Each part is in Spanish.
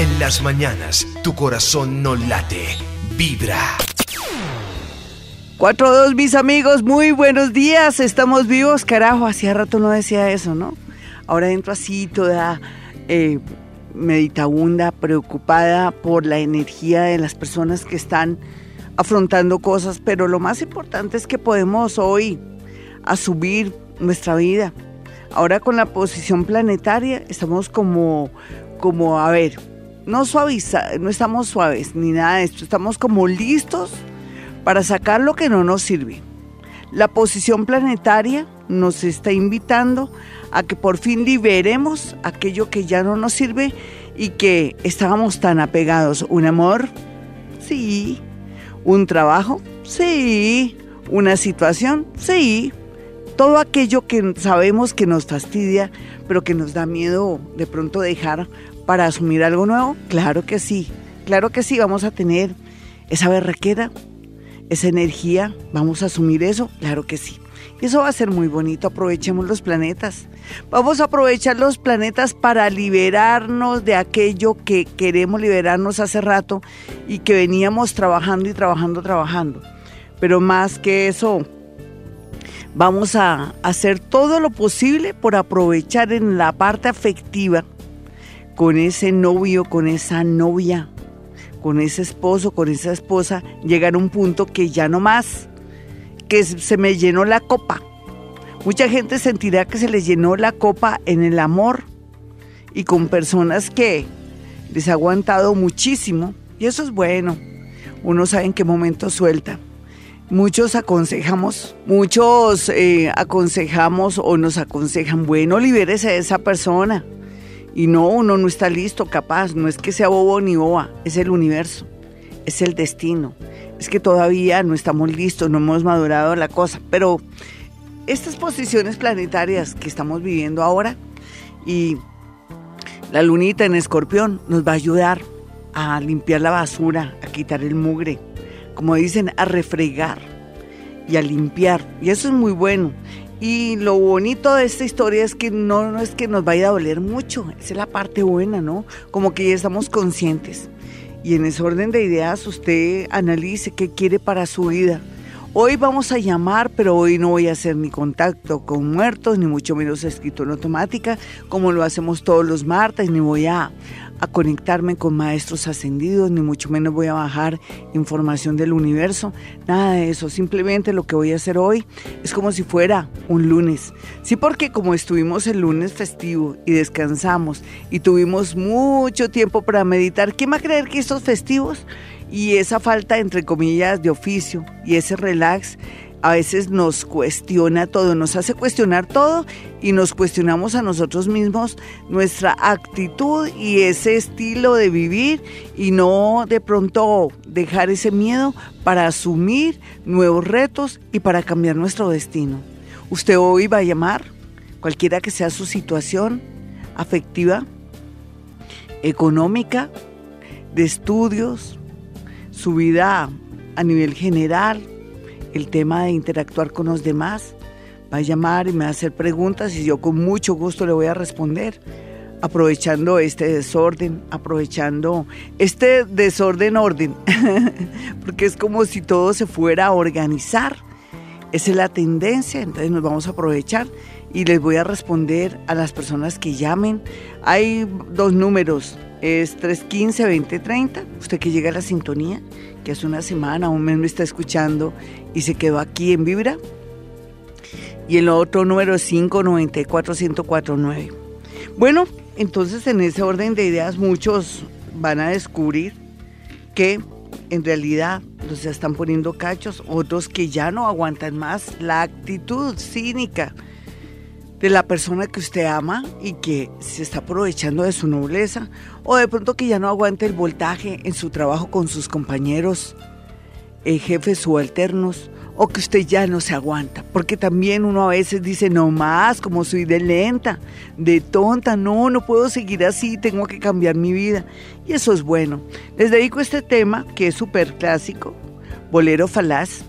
En las mañanas, tu corazón no late, vibra. 4-2, mis amigos, muy buenos días. Estamos vivos, carajo. Hacía rato no decía eso, ¿no? Ahora entro así toda eh, meditabunda, preocupada por la energía de las personas que están afrontando cosas. Pero lo más importante es que podemos hoy asumir nuestra vida. Ahora con la posición planetaria estamos como, como a ver, no suaviza, no estamos suaves ni nada de esto, estamos como listos para sacar lo que no nos sirve. La posición planetaria nos está invitando a que por fin liberemos aquello que ya no nos sirve y que estábamos tan apegados. ¿Un amor? Sí. ¿Un trabajo? Sí. ¿Una situación? Sí todo aquello que sabemos que nos fastidia, pero que nos da miedo de pronto dejar para asumir algo nuevo, claro que sí, claro que sí, vamos a tener esa berraquera, esa energía, vamos a asumir eso, claro que sí. Eso va a ser muy bonito, aprovechemos los planetas. Vamos a aprovechar los planetas para liberarnos de aquello que queremos liberarnos hace rato y que veníamos trabajando y trabajando, trabajando. Pero más que eso, Vamos a hacer todo lo posible por aprovechar en la parte afectiva con ese novio, con esa novia, con ese esposo, con esa esposa, llegar a un punto que ya no más, que se me llenó la copa. Mucha gente sentirá que se les llenó la copa en el amor y con personas que les ha aguantado muchísimo y eso es bueno. Uno sabe en qué momento suelta. Muchos aconsejamos, muchos eh, aconsejamos o nos aconsejan, bueno, libérese de esa persona. Y no, uno no está listo, capaz, no es que sea bobo ni boba, es el universo, es el destino. Es que todavía no estamos listos, no hemos madurado la cosa. Pero estas posiciones planetarias que estamos viviendo ahora y la lunita en escorpión nos va a ayudar a limpiar la basura, a quitar el mugre como dicen, a refregar y a limpiar. Y eso es muy bueno. Y lo bonito de esta historia es que no, es que nos vaya a doler mucho, esa es la parte buena, ¿no? Como que ya estamos conscientes. Y en ese orden de ideas usted analice qué quiere para su vida. Hoy vamos a llamar, pero hoy no voy a hacer ni contacto con muertos, ni mucho menos escrito en automática, como lo hacemos todos los martes, ni voy a, a conectarme con maestros ascendidos, ni mucho menos voy a bajar información del universo, nada de eso. Simplemente lo que voy a hacer hoy es como si fuera un lunes. Sí, porque como estuvimos el lunes festivo y descansamos y tuvimos mucho tiempo para meditar, ¿quién va a creer que estos festivos y esa falta, entre comillas, de oficio y ese relax a veces nos cuestiona todo, nos hace cuestionar todo y nos cuestionamos a nosotros mismos nuestra actitud y ese estilo de vivir y no de pronto dejar ese miedo para asumir nuevos retos y para cambiar nuestro destino. Usted hoy va a llamar, cualquiera que sea su situación afectiva, económica, de estudios, su vida a nivel general, el tema de interactuar con los demás. Va a llamar y me va a hacer preguntas y yo con mucho gusto le voy a responder, aprovechando este desorden, aprovechando este desorden orden, porque es como si todo se fuera a organizar. Esa es la tendencia, entonces nos vamos a aprovechar y les voy a responder a las personas que llamen. Hay dos números, es 315-2030, usted que llega a la sintonía, que hace una semana, un mes me está escuchando y se quedó aquí en Vibra. Y el otro número es 594-1049. Bueno, entonces en ese orden de ideas muchos van a descubrir que en realidad los están poniendo cachos, otros que ya no aguantan más la actitud cínica de la persona que usted ama y que se está aprovechando de su nobleza, o de pronto que ya no aguante el voltaje en su trabajo con sus compañeros, eh, jefes subalternos, o que usted ya no se aguanta, porque también uno a veces dice, no más, como soy de lenta, de tonta, no, no puedo seguir así, tengo que cambiar mi vida. Y eso es bueno. Les dedico este tema que es súper clásico, Bolero Falaz,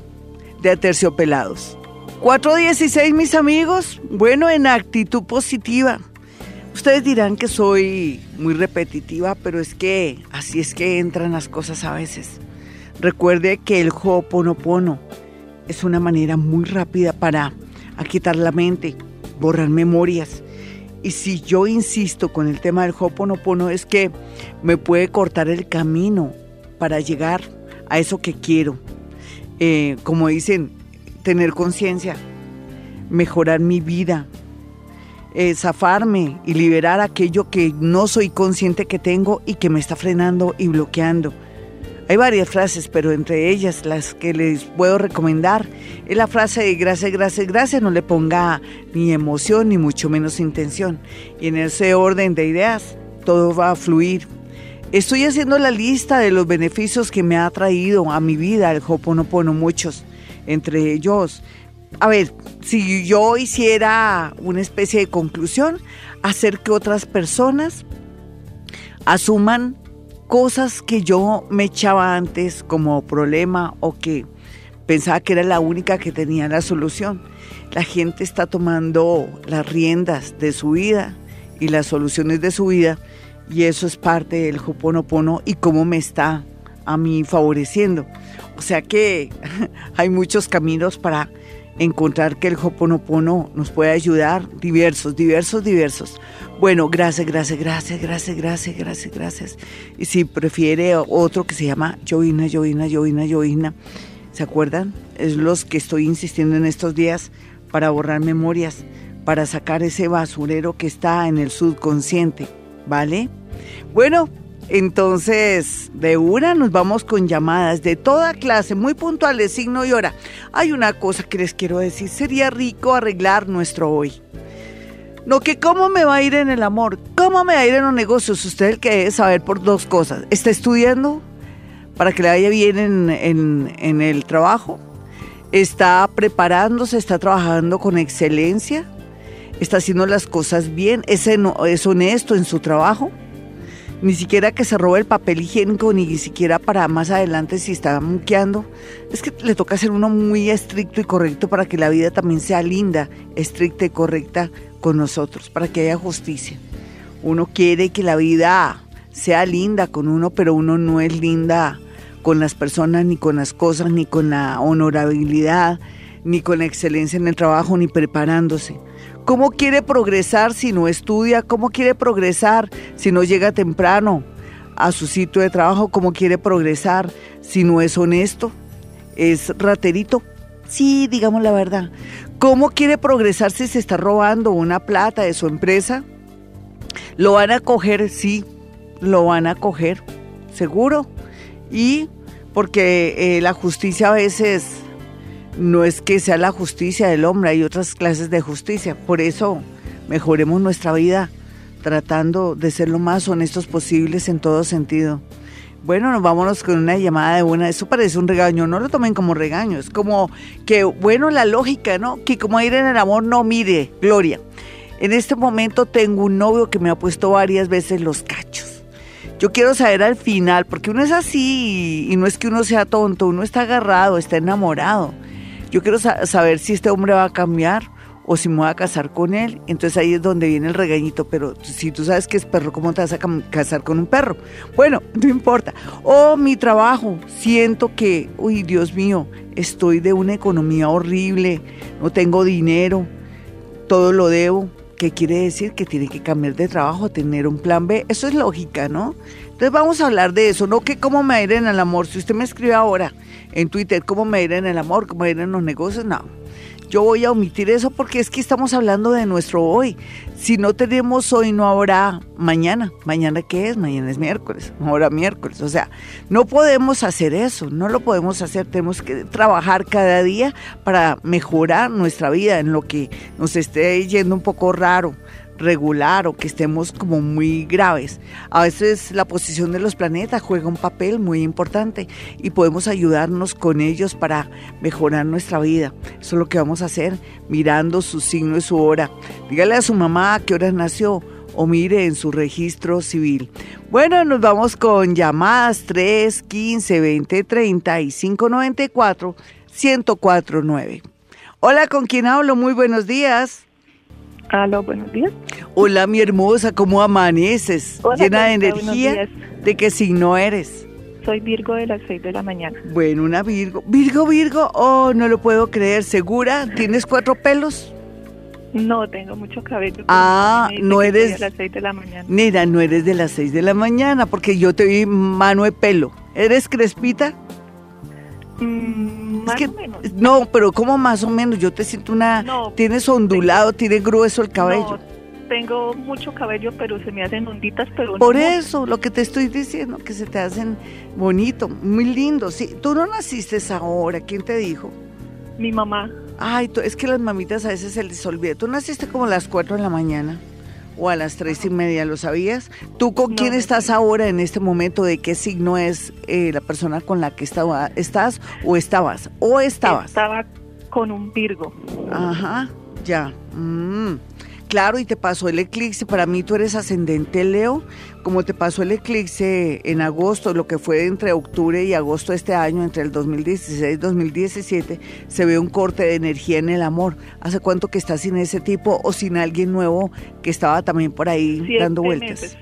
de Aterciopelados. 4.16 mis amigos, bueno, en actitud positiva. Ustedes dirán que soy muy repetitiva, pero es que así es que entran las cosas a veces. Recuerde que el Ho'oponopono es una manera muy rápida para quitar la mente, borrar memorias. Y si yo insisto con el tema del Ho'oponopono es que me puede cortar el camino para llegar a eso que quiero. Eh, como dicen, tener conciencia, mejorar mi vida, eh, zafarme y liberar aquello que no soy consciente que tengo y que me está frenando y bloqueando. Hay varias frases, pero entre ellas las que les puedo recomendar es la frase de gracias, gracias, gracias, no le ponga ni emoción ni mucho menos intención. Y en ese orden de ideas todo va a fluir. Estoy haciendo la lista de los beneficios que me ha traído a mi vida el Hoponopono, muchos. Entre ellos, a ver, si yo hiciera una especie de conclusión, hacer que otras personas asuman cosas que yo me echaba antes como problema o que pensaba que era la única que tenía la solución. La gente está tomando las riendas de su vida y las soluciones de su vida y eso es parte del Hoponopono y cómo me está a mí favoreciendo. O sea que hay muchos caminos para encontrar que el Hoponopono nos puede ayudar, diversos, diversos, diversos. Bueno, gracias, gracias, gracias, gracias, gracias, gracias, gracias. Y si prefiere otro que se llama Joina, Joina, Joina, Joina, ¿se acuerdan? Es los que estoy insistiendo en estos días para borrar memorias, para sacar ese basurero que está en el subconsciente, ¿vale? Bueno, entonces, de una nos vamos con llamadas de toda clase, muy puntuales, signo y hora. Hay una cosa que les quiero decir, sería rico arreglar nuestro hoy. No que cómo me va a ir en el amor, cómo me va a ir en los negocios. Usted el que debe saber por dos cosas. ¿Está estudiando para que le vaya bien en, el trabajo? ¿Está preparándose? ¿Está trabajando con excelencia? ¿Está haciendo las cosas bien? ¿Es, es honesto en su trabajo? Ni siquiera que se robe el papel higiénico, ni siquiera para más adelante si está muqueando. Es que le toca ser uno muy estricto y correcto para que la vida también sea linda, estricta y correcta con nosotros, para que haya justicia. Uno quiere que la vida sea linda con uno, pero uno no es linda con las personas, ni con las cosas, ni con la honorabilidad, ni con la excelencia en el trabajo, ni preparándose. ¿Cómo quiere progresar si no estudia? ¿Cómo quiere progresar si no llega temprano a su sitio de trabajo? ¿Cómo quiere progresar si no es honesto? ¿Es raterito? Sí, digamos la verdad. ¿Cómo quiere progresar si se está robando una plata de su empresa? ¿Lo van a coger? Sí, lo van a coger, seguro. Y porque eh, la justicia a veces no es que sea la justicia del hombre, hay otras clases de justicia. Por eso mejoremos nuestra vida tratando de ser lo más honestos posibles en todo sentido. Bueno, nos vámonos con una llamada de buena. Eso parece un regaño, no lo tomen como regaño. Es como que, bueno, la lógica, ¿no? Que como ir en el amor, no mire, Gloria. En este momento tengo un novio que me ha puesto varias veces los cachos. Yo quiero saber al final, porque uno es así y no es que uno sea tonto, uno está agarrado, está enamorado. Yo quiero saber si este hombre va a cambiar o si me voy a casar con él. Entonces ahí es donde viene el regañito. Pero si tú sabes que es perro, ¿cómo te vas a casar con un perro? Bueno, no importa. O mi trabajo, siento que, uy, Dios mío, estoy de una economía horrible, no tengo dinero, todo lo debo. ¿Qué quiere decir? Que tiene que cambiar de trabajo, tener un plan B. Eso es lógica, ¿no? Entonces vamos a hablar de eso, no que cómo me iré en el amor. Si usted me escribe ahora en Twitter cómo me iré en el amor, cómo me en los negocios, no. Yo voy a omitir eso porque es que estamos hablando de nuestro hoy. Si no tenemos hoy, no habrá mañana. ¿Mañana qué es? Mañana es miércoles, ahora miércoles. O sea, no podemos hacer eso, no lo podemos hacer. Tenemos que trabajar cada día para mejorar nuestra vida en lo que nos esté yendo un poco raro regular o que estemos como muy graves. A veces la posición de los planetas juega un papel muy importante y podemos ayudarnos con ellos para mejorar nuestra vida. Eso es lo que vamos a hacer mirando su signo y su hora. Dígale a su mamá a qué hora nació o mire en su registro civil. Bueno, nos vamos con llamadas 3, 15, 20, 30 y 594 1049. Hola, ¿con quién hablo? Muy buenos días. Aló, buenos días. Hola, mi hermosa, ¿cómo amaneces? Llena de energía. ¿De qué signo eres? Soy Virgo de las 6 de la mañana. Bueno, una Virgo. Virgo, Virgo, oh, no lo puedo creer. ¿Segura? ¿Tienes cuatro pelos? No, tengo mucho cabello. Ah, no eres... De las 6 de la mañana. Mira, no eres de las 6 de la mañana, porque yo te vi mano de pelo. ¿Eres crespita? Mm, más o menos. No, pero ¿cómo más o menos? Yo te siento una... tienes ondulado, tienes grueso el cabello. No, tengo mucho cabello, pero se me hacen onditas, pero Por eso, lo que te estoy diciendo, que se te hacen bonito, muy lindo. Sí, tú no naciste ahora, ¿quién te dijo? Mi mamá. Ay, es que las mamitas a veces se les olvida. Tú naciste como a las 4 de la mañana o a las tres y media, ¿lo sabías? ¿Tú con quién estás ahora en este momento? ¿De qué signo es eh, la persona con la que estaba, estás o estabas? ¿O estabas? Estaba con un Virgo. Ajá, ya. Mm. Claro, y te pasó el eclipse. Para mí tú eres ascendente Leo. Como te pasó el eclipse en agosto, lo que fue entre octubre y agosto de este año, entre el 2016 y 2017, se ve un corte de energía en el amor. ¿Hace cuánto que estás sin ese tipo o sin alguien nuevo que estaba también por ahí dando vueltas?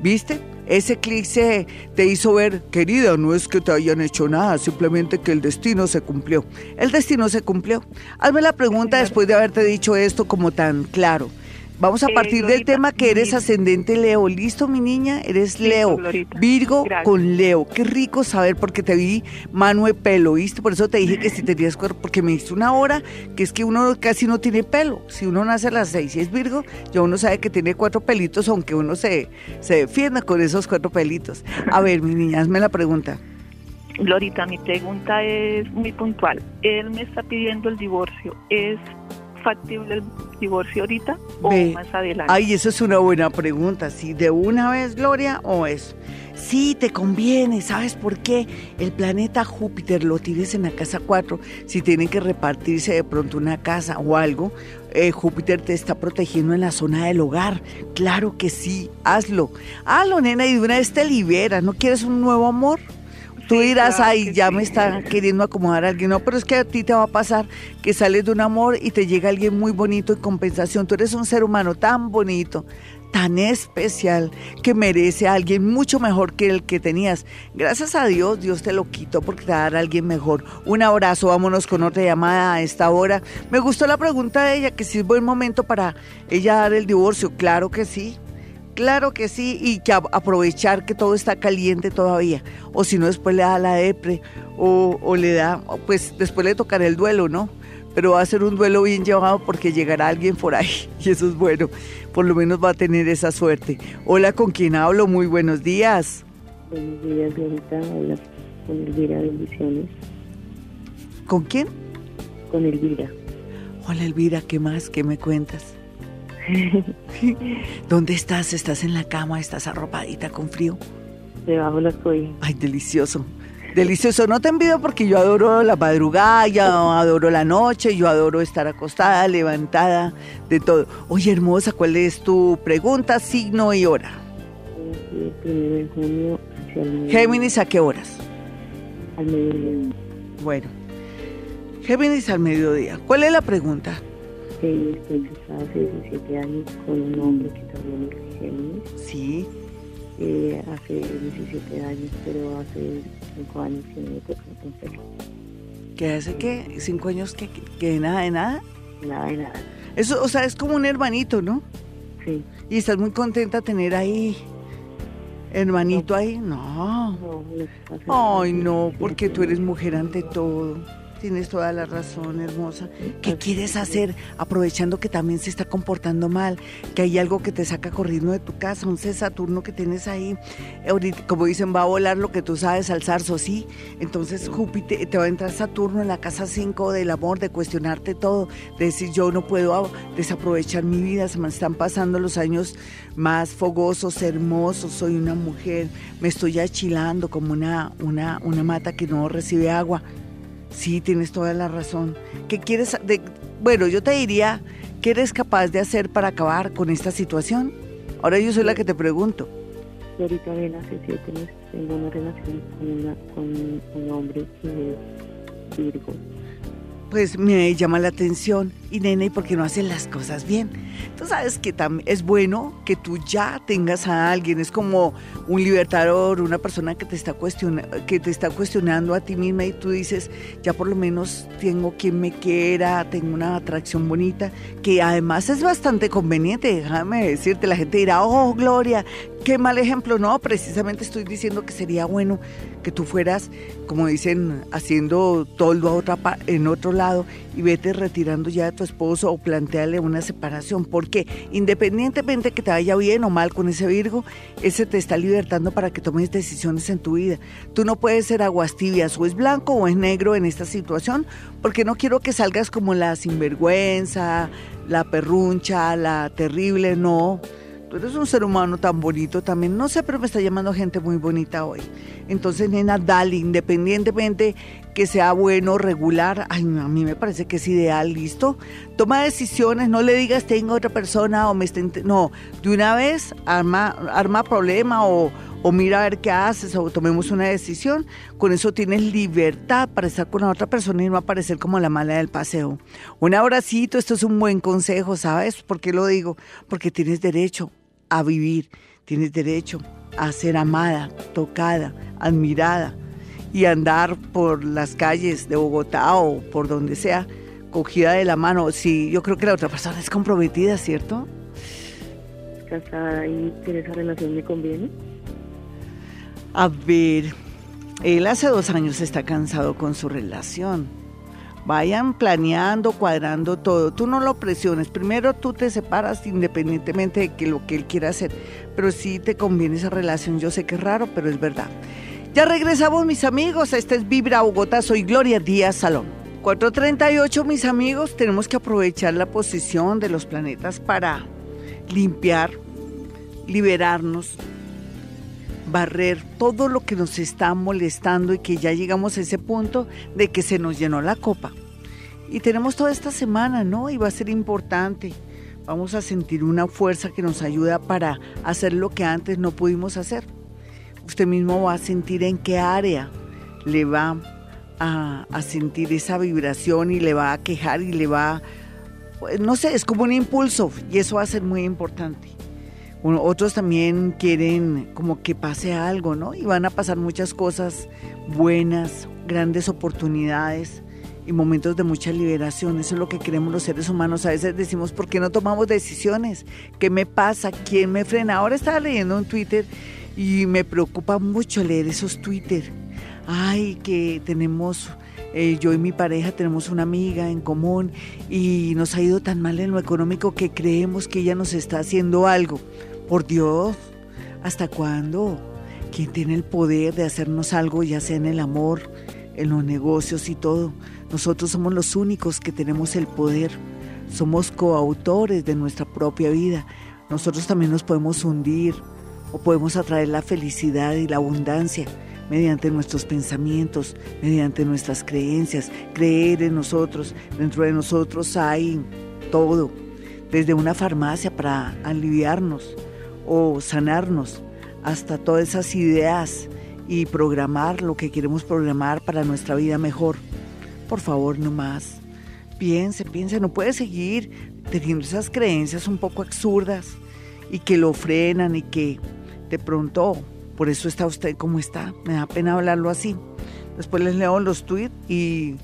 ¿Viste? Ese eclipse te hizo ver, querida, no es que te hayan hecho nada, simplemente que el destino se cumplió. El destino se cumplió. Hazme la pregunta después de haberte dicho esto como tan claro. Vamos a partir del tema que eres ascendente Leo. ¿Listo, mi niña? Eres Leo. Virgo con Leo. Qué rico saber porque te vi mano de pelo, ¿viste? Por eso te dije que si tenías cuerpo, porque me diste una hora que es que uno casi no tiene pelo. Si uno nace a las seis y es Virgo, ya uno sabe que tiene cuatro pelitos, aunque uno se, se defienda con esos cuatro pelitos. A ver, mi niña, hazme la pregunta. Glorita, mi pregunta es muy puntual. Él me está pidiendo el divorcio. ¿Es factible el divorcio ahorita o más adelante? Ay, eso es una buena pregunta. ¿Si de una vez, Gloria, o es? Sí, te conviene. ¿Sabes por qué? El planeta Júpiter lo tienes en la casa 4. Si tienen que repartirse de pronto una casa o algo, eh, Júpiter te está protegiendo en la zona del hogar. Claro que sí, hazlo. Hazlo, nena, y de una vez te libera. ¿No quieres un nuevo amor? Tú dirás, ay, ya me está queriendo acomodar a alguien. No, pero es que a ti te va a pasar que sales de un amor y te llega alguien muy bonito en compensación. Tú eres un ser humano tan bonito, tan especial, que merece a alguien mucho mejor que el que tenías. Gracias a Dios, Dios te lo quitó porque te va a dar a alguien mejor. Un abrazo, vámonos con otra llamada a esta hora. Me gustó la pregunta de ella, que si es buen momento para ella dar el divorcio. Claro que sí. Claro que sí, y que aprovechar que todo está caliente todavía. O si no, después le da la depre, o, le da, pues después le tocará el duelo, ¿no? Pero va a ser un duelo bien llevado porque llegará alguien por ahí, y eso es bueno. Por lo menos va a tener esa suerte. Hola, ¿con quién hablo? Muy buenos días. Buenos días, Glorita. Hola, con Elvira, bendiciones. ¿Con quién? Con Elvira. Hola, Elvira, ¿qué más? ¿Qué me cuentas? ¿Dónde estás? ¿Estás en la cama? ¿Estás arropadita con frío? Debajo las cobijas. Ay, delicioso. Delicioso. No te envidio porque yo adoro la madrugada, yo adoro la noche, yo adoro estar acostada, levantada, de todo. Oye, hermosa, ¿cuál es tu pregunta, signo y hora? Géminis, ¿a qué horas? Al mediodía. Bueno, Géminis al mediodía. ¿Cuál es la pregunta? Que estoy casada hace 17 años con un hombre que también es Géminis. Sí. Eh, hace 17 años, pero hace 5 años que no me un pelo. ¿Qué hace qué? ¿Cinco años que, que, nada de nada? Nada de nada. Eso, o sea, es como un hermanito, ¿no? Sí. ¿Y estás muy contenta tener ahí hermanito ahí? No. No, no Ay, no, porque tú eres mujer ante todo. Tienes toda la razón, hermosa. ¿Qué quieres hacer aprovechando que también se está comportando mal? Que hay algo que te saca corriendo de tu casa, un Saturno que tienes ahí. como dicen, va a volar lo que tú sabes al zarzo, ¿sí? Entonces Júpiter, te va a entrar Saturno en la casa 5 del amor, de cuestionarte todo, de decir yo no puedo desaprovechar mi vida, se me están pasando los años más fogosos, hermosos, soy una mujer, me estoy achilando como una, una, una mata que no recibe agua. Sí, tienes toda la razón. ¿Qué quieres? De, bueno, yo te diría, ¿qué eres capaz de hacer para acabar con esta situación? Ahora yo soy la que te pregunto. Yo ahorita bien hace siete meses tengo una relación con, un hombre que es Virgo. Pues me llama la atención. Y nene, ¿y por qué no hacen las cosas bien? Tú sabes que es bueno que tú ya tengas a alguien, es como un libertador, una persona que te, está que te está cuestionando a ti misma y tú dices, ya por lo menos tengo quien me quiera, tengo una atracción bonita, que además es bastante conveniente, déjame decirte, la gente dirá, oh Gloria, qué mal ejemplo. No, precisamente estoy diciendo que sería bueno que tú fueras, como dicen, haciendo toldo a otra, en otro lado y vete retirando ya a tu esposo o plantearle una separación, porque independientemente que te vaya bien o mal con ese Virgo, ese te está libertando para que tomes decisiones en tu vida. Tú no puedes ser aguas tibias, o es blanco o es negro en esta situación, porque no quiero que salgas como la sinvergüenza, la perruncha, la terrible, no Tú eres un ser humano tan bonito también. No sé, pero me está llamando gente muy bonita hoy. Entonces, nena, dale, independientemente que sea bueno, regular, a mí me parece que es ideal, listo. Toma decisiones, no le digas tengo otra persona o me está... No, de una vez arma, arma problema o, o mira a ver qué haces o tomemos una decisión. Con eso tienes libertad para estar con la otra persona y no aparecer como la mala del paseo. Un abracito, esto es un buen consejo, ¿sabes? ¿Por qué lo digo? Porque tienes derecho a vivir, tienes derecho a ser amada, tocada, admirada y andar por las calles de Bogotá o por donde sea, cogida de la mano. Sí, yo creo que la otra persona es comprometida, ¿cierto? Casada y que esa relación me conviene. A ver, él hace dos años está cansado con su relación. Vayan planeando, cuadrando todo. Tú no lo presiones. Primero tú te separas independientemente de que lo que él quiera hacer. Pero sí te conviene esa relación. Yo sé que es raro, pero es verdad. Ya regresamos, mis amigos. Este es Vibra Bogotá. Soy Gloria Díaz Salón. 438, mis amigos. Tenemos que aprovechar la posición de los planetas para limpiar, liberarnos, barrer todo lo que nos está molestando y que ya llegamos a ese punto de que se nos llenó la copa. Y tenemos toda esta semana, ¿no? Y va a ser importante. Vamos a sentir una fuerza que nos ayuda para hacer lo que antes no pudimos hacer. Usted mismo va a sentir en qué área le va a, sentir esa vibración y le va a quejar y le va, pues, no sé, es como un impulso y eso va a ser muy importante otros también quieren como que pase algo, ¿no? Y van a pasar muchas cosas buenas, grandes oportunidades y momentos de mucha liberación. Eso es lo que queremos los seres humanos. A veces decimos, ¿por qué no tomamos decisiones? ¿Qué me pasa? ¿Quién me frena? Ahora estaba leyendo un Twitter y me preocupa mucho leer esos Twitter. Ay, que tenemos... Eh, yo y mi pareja tenemos una amiga en común y nos ha ido tan mal en lo económico que creemos que ella nos está haciendo algo. Por Dios, ¿hasta cuándo? ¿Quién tiene el poder de hacernos algo, ya sea en el amor, en los negocios y todo? Nosotros somos los únicos que tenemos el poder. Somos coautores de nuestra propia vida. Nosotros también nos podemos hundir o podemos atraer la felicidad y la abundancia mediante nuestros pensamientos, mediante nuestras creencias, creer en nosotros. Dentro de nosotros hay todo, desde una farmacia para aliviarnos, o sanarnos hasta todas esas ideas y programar lo que queremos programar para nuestra vida mejor. Por favor, no más. Piense, piense, no puede seguir teniendo esas creencias un poco absurdas y que lo frenan y que de pronto por eso está usted como está. Me da pena hablarlo así. Después les leo los tweets y,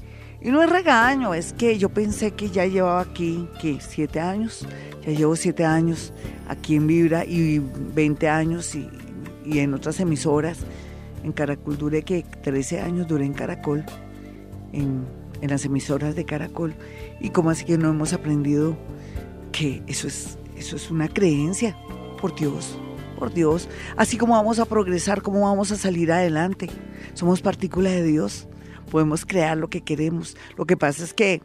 y no es regaño, es que yo pensé que ya llevaba aquí, que siete años, ya llevo siete años aquí en Vibra y 20 años y, en otras emisoras. En Caracol duré que 13 años duré en Caracol, en, las emisoras de Caracol. Y como así que no hemos aprendido que eso es, eso es una creencia, por Dios, por Dios. Así como vamos a progresar, cómo vamos a salir adelante. Somos partículas de Dios, podemos crear lo que queremos. Lo que pasa es que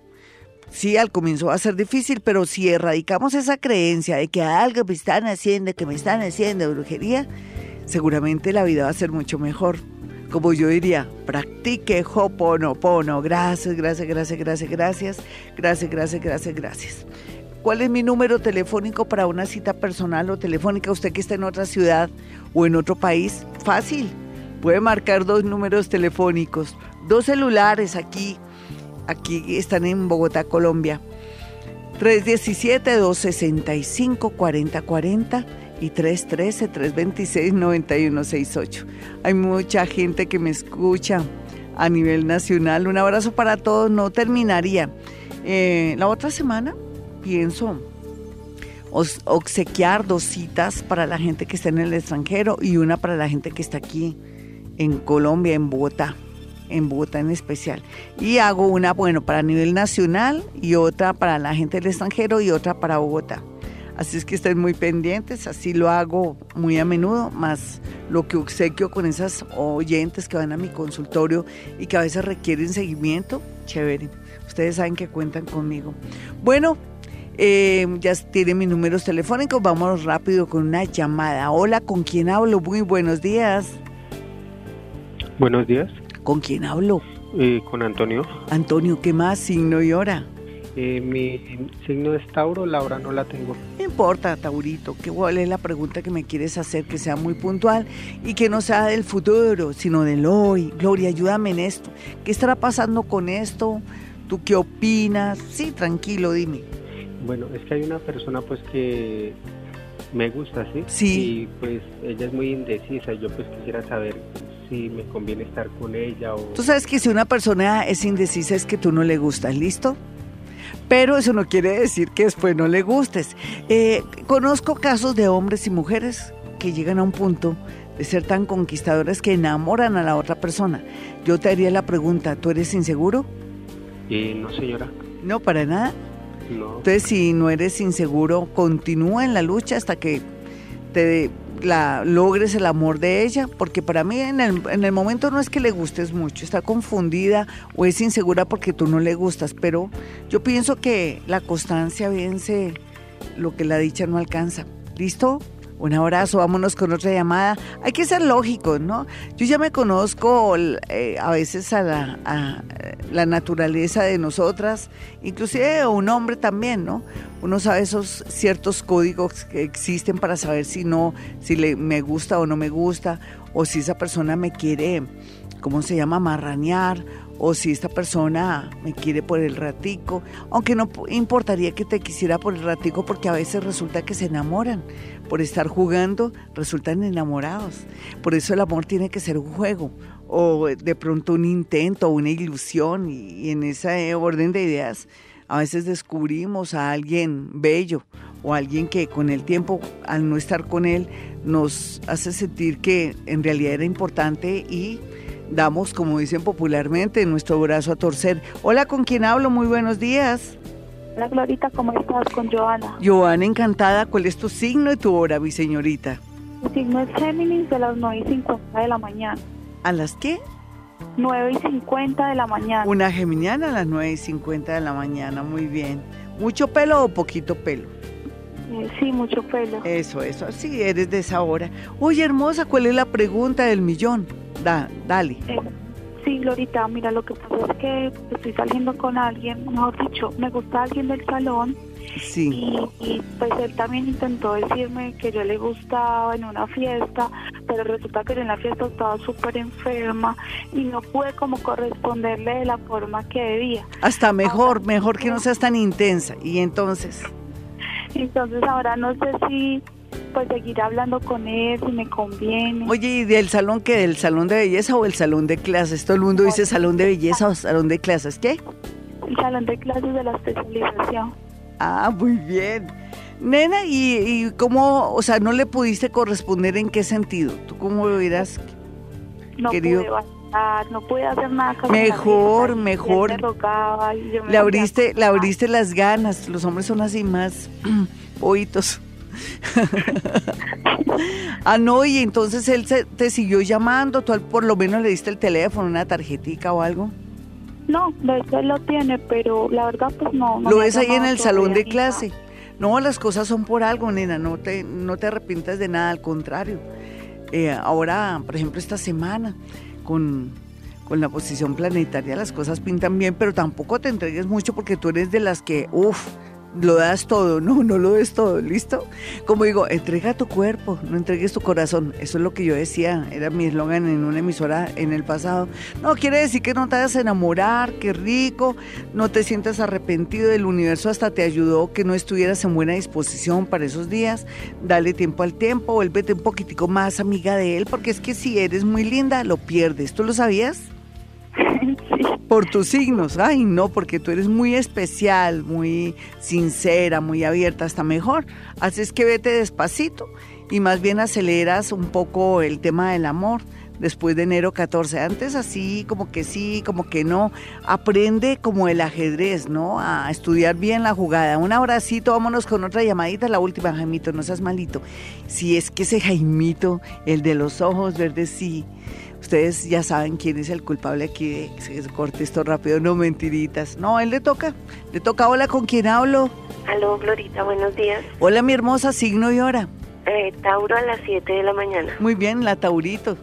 Sí, al comienzo va a ser difícil, pero si erradicamos esa creencia de que algo me están haciendo, que me están haciendo brujería, seguramente la vida va a ser mucho mejor. Como yo diría, practique Hoponopono. Gracias, gracias, gracias, gracias, gracias, gracias, gracias, gracias, gracias. ¿Cuál es mi número telefónico para una cita personal o telefónica? Usted que está en otra ciudad o en otro país, fácil. Puede marcar dos números telefónicos, dos celulares aquí aquí están en Bogotá, Colombia. 317-265-4040 y 313-326-9168. Hay mucha gente que me escucha a nivel nacional. Un abrazo para todos, no terminaría. Eh, la otra semana pienso obsequiar dos citas para la gente que está en el extranjero y una para la gente que está aquí en Colombia, en Bogotá, en Bogotá en especial. Y hago una, bueno, para nivel nacional y otra para la gente del extranjero y otra para Bogotá. Así es que estén muy pendientes, así lo hago muy a menudo, más lo que obsequio con esas oyentes que van a mi consultorio y que a veces requieren seguimiento, chévere. Ustedes saben que cuentan conmigo. Bueno, eh, ya tienen mis números telefónicos, vamos rápido con una llamada. Hola, ¿con quién hablo? Muy buenos días. Buenos días. ¿Con quién hablo? Eh, con Antonio. Antonio, ¿qué más? Signo y hora. Eh, mi signo es Tauro, la hora no la tengo. No importa, Taurito, que cuál es la pregunta que me quieres hacer, que sea muy puntual y que no sea del futuro, sino del hoy. Gloria, ayúdame en esto. ¿Qué estará pasando con esto? ¿Tú qué opinas? Sí, tranquilo, dime. Bueno, es que hay una persona pues que me gusta, ¿sí? Sí. Y pues ella es muy indecisa y yo pues quisiera saber si me conviene estar con ella o... Tú sabes que si una persona es indecisa es que tú no le gustas, ¿listo? Pero eso no quiere decir que después no le gustes. Eh, conozco casos de hombres y mujeres que llegan a un punto de ser tan conquistadores que enamoran a la otra persona. Yo te haría la pregunta, ¿tú eres inseguro? Eh, no, señora. No, para nada. No. Entonces, si no eres inseguro, continúa en la lucha hasta que te la, logres el amor de ella, porque para mí en el, en el momento no es que le gustes mucho, está confundida o es insegura porque tú no le gustas, pero yo pienso que la constancia vence lo que la dicha no alcanza. ¿Listo? Un abrazo, vámonos con otra llamada. Hay que ser lógicos, ¿no? Yo ya me conozco eh, a veces a la, a la naturaleza de nosotras, inclusive un hombre también, ¿no? Uno sabe esos ciertos códigos que existen para saber si no, si le, me gusta o no me gusta, o si esa persona me quiere, ¿cómo se llama? Marranear, o si esta persona me quiere por el ratico, aunque no importaría que te quisiera por el ratico porque a veces resulta que se enamoran, por estar jugando resultan enamorados, por eso el amor tiene que ser un juego o de pronto un intento, una ilusión y, en ese orden de ideas a veces descubrimos a alguien bello o alguien que con el tiempo, al no estar con él, nos hace sentir que en realidad era importante y damos, como dicen popularmente, nuestro brazo a torcer. Hola, ¿con quién hablo? Muy buenos días. Hola, Glorita, ¿cómo estás? Con Joana. Joana, encantada. ¿Cuál es tu signo y tu hora, mi señorita? Mi signo es Géminis de las 9 y 50 de la mañana. ¿A las qué? 9 y 50 de la mañana. Una geminiana a las 9 y 50 de la mañana, muy bien. ¿Mucho pelo o poquito pelo? Eh, sí, mucho pelo. Eso, eso, sí, eres de esa hora. Oye, hermosa, ¿cuál es la pregunta del millón? Da, dale. Eh, sí, Glorita, mira, lo que pasa es que estoy saliendo con alguien, mejor dicho, me gusta alguien del salón. Sí. Y, y, pues él también intentó decirme que yo le gustaba en una fiesta, pero resulta que en la fiesta estaba súper enferma y no pude como corresponderle de la forma que debía. Hasta mejor, mejor que no seas tan intensa. Y entonces... Entonces ahora no sé si pues seguir hablando con él, si me conviene. Oye, ¿y del salón qué? ¿Del salón de belleza o el salón de clases? Todo el mundo dice salón de belleza o salón de clases. ¿Qué? El salón de clases de la especialización. Ah, muy bien. Nena, ¿y, y cómo, o sea, no le pudiste corresponder en qué sentido? ¿Tú cómo lo hubieras no querido? Pude no pude hacer nada. Mejor, mejor. rogaba Le abriste, le abriste las ganas. Los hombres son así más oídos. ah, no, y entonces él se, te siguió llamando, tú al- por lo menos le diste el teléfono, una tarjetica o algo. No, de hecho él lo tiene, pero la verdad pues no. no lo ves ahí en el salón de clase. No, las cosas son por algo, nena, no te, no te arrepientas de nada, al contrario. Eh, ahora, por ejemplo, esta semana, con, con la posición planetaria, las cosas pintan bien, pero tampoco te entregues mucho porque tú eres de las que, uff, lo das todo, no, no lo des todo, ¿listo? Como digo, entrega tu cuerpo, no entregues tu corazón. Eso es lo que yo decía, era mi eslogan en una emisora en el pasado. No quiere decir que no te vayas a enamorar, qué rico, no te sientas arrepentido, del universo hasta te ayudó que no estuvieras en buena disposición para esos días. Dale tiempo al tiempo, vuélvete un poquitico más amiga de él, porque es que si eres muy linda, lo pierdes. ¿Tú lo sabías? Por tus signos, ay no, porque tú eres muy especial, muy sincera, muy abierta, hasta mejor. Así es que vete despacito y más bien aceleras un poco el tema del amor después de enero 14. Antes así, como que sí, como que no. Aprende como el ajedrez, ¿no? A estudiar bien la jugada. Un abracito, vámonos con otra llamadita, la última, Jaimito, no seas malito. Si es que ese Jaimito, el de los ojos verdes, sí Ustedes ya saben quién es el culpable aquí de que se corte esto rápido, no mentiritas. No, a él le toca. Le toca, hola, ¿con quién hablo? Aló, Glorita, buenos días. Hola, mi hermosa, signo y hora. Eh, Tauro a las 7 de la mañana. Muy bien, la Taurito.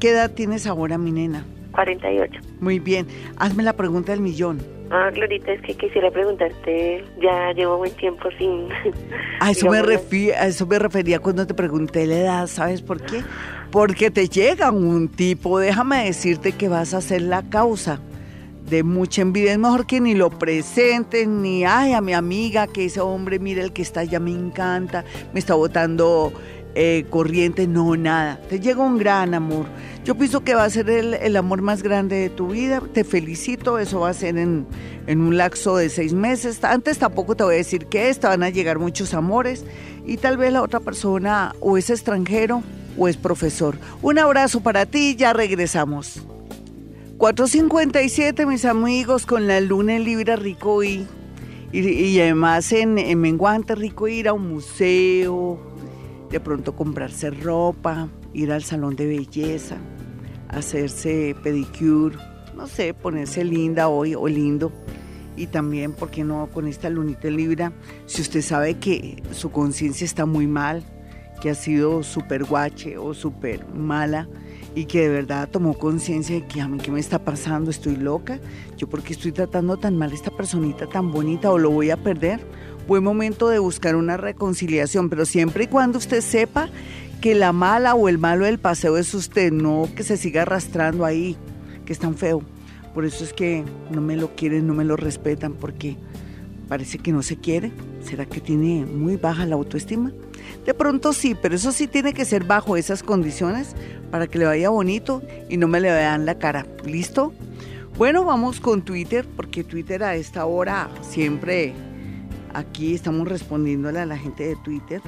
¿Qué edad tienes ahora, mi nena? 48. Muy bien. Hazme la pregunta del millón. Ah, Glorita, es que quisiera preguntarte, ya llevo buen tiempo sin... A eso, me, a eso me refería cuando te pregunté la edad, ¿sabes por qué? Porque te llega un tipo, déjame decirte que vas a ser la causa de mucha envidia. Es mejor que ni lo presenten, ni, ay, a mi amiga, que ese hombre, mira el que está ya me encanta, me está botando eh, corriente, no, nada. Te llega un gran amor. Yo pienso que va a ser el, amor más grande de tu vida. Te felicito, eso va a ser en, en un lapso de seis meses. Antes tampoco te voy a decir que es, te van a llegar muchos amores y tal vez la otra persona o es extranjero o es profesor. Un abrazo para ti, ya regresamos. 457, mis amigos, con la luna en Libra rico y, y, además en, en, Menguante rico ir a un museo, de pronto comprarse ropa, ir al salón de belleza, hacerse pedicure, no sé, ponerse linda hoy o lindo. Y también, ¿por qué no con esta lunita Libra? Si usted sabe que su conciencia está muy mal, que ha sido súper guache o súper mala y que de verdad tomó conciencia de que a mí qué me está pasando, estoy loca, yo porque estoy tratando tan mal a esta personita tan bonita o lo voy a perder. Buen momento de buscar una reconciliación, pero siempre y cuando usted sepa que la mala o el malo del paseo es usted, no que se siga arrastrando ahí, que es tan feo. Por eso es que no me lo quieren, no me lo respetan, porque parece que no se quiere. ¿Será que tiene muy baja la autoestima? De pronto sí, pero eso sí tiene que ser bajo esas condiciones para que le vaya bonito y no me le vean la cara. ¿Listo? Bueno, vamos con Twitter, porque Twitter a esta hora siempre aquí estamos respondiéndole a la gente de Twitter.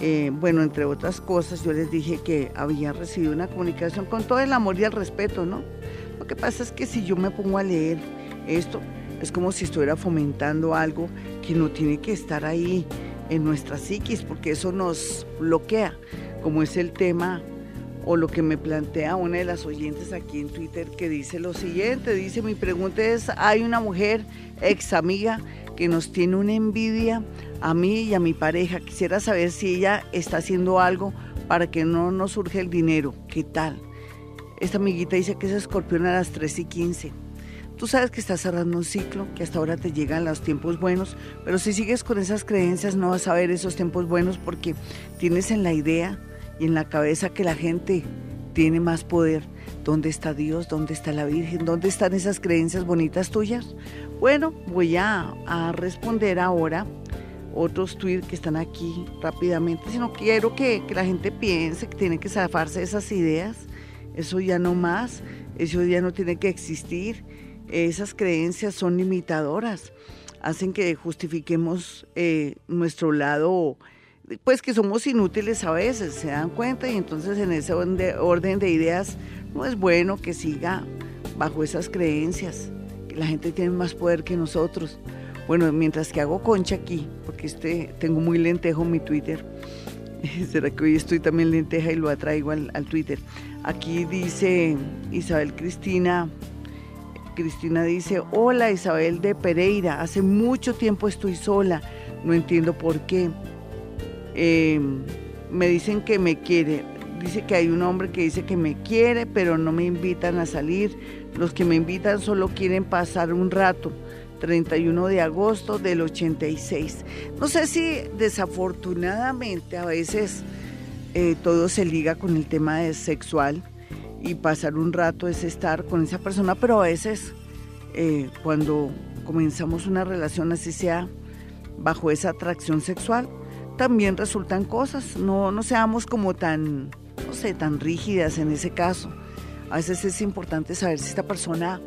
Eh, bueno, entre otras cosas, yo les dije que había recibido una comunicación con todo el amor y el respeto, ¿no? Lo que pasa es que si yo me pongo a leer esto, es como si estuviera fomentando algo que no tiene que estar ahí en nuestra psiquis, porque eso nos bloquea, como es el tema o lo que me plantea una de las oyentes aquí en Twitter que dice lo siguiente, dice, mi pregunta es, hay una mujer ex amiga que nos tiene una envidia a mí y a mi pareja, quisiera saber si ella está haciendo algo para que no nos surge el dinero, ¿qué tal? Esta amiguita dice que es escorpión a las 3 y 15 Tú sabes que estás cerrando un ciclo, que hasta ahora te llegan los tiempos buenos, pero si sigues con esas creencias no vas a ver esos tiempos buenos porque tienes en la idea y en la cabeza que la gente tiene más poder. ¿Dónde está Dios? ¿Dónde está la Virgen? ¿Dónde están esas creencias bonitas tuyas? Bueno, voy a, responder ahora otros tweets que están aquí rápidamente, sino quiero que, que la gente piense que tiene que zafarse esas ideas. Eso ya no más, eso ya no tiene que existir esas creencias son limitadoras, hacen que justifiquemos eh, nuestro lado, pues que somos inútiles a veces, se dan cuenta y entonces en ese orden de ideas no es bueno que siga bajo esas creencias, que la gente tiene más poder que nosotros. Bueno, mientras que hago concha aquí, porque este, tengo muy lentejo mi Twitter, ¿será que hoy estoy también lenteja y lo atraigo al, Twitter? Aquí dice Isabel Cristina Cristina dice, hola Isabel de Pereira, hace mucho tiempo estoy sola, no entiendo por qué. Em, me dicen que me quiere, dice que hay un hombre que dice que me quiere, pero no me invitan a salir. Los que me invitan solo quieren pasar un rato. 31 de agosto del 86. No sé si desafortunadamente a veces eh, todo se liga con el tema de sexual y pasar un rato es estar con esa persona, pero a veces eh, cuando comenzamos una relación así sea bajo esa atracción sexual, también resultan cosas. No, no seamos como tan, no sé, tan rígidas en ese caso. A veces es importante saber si esta persona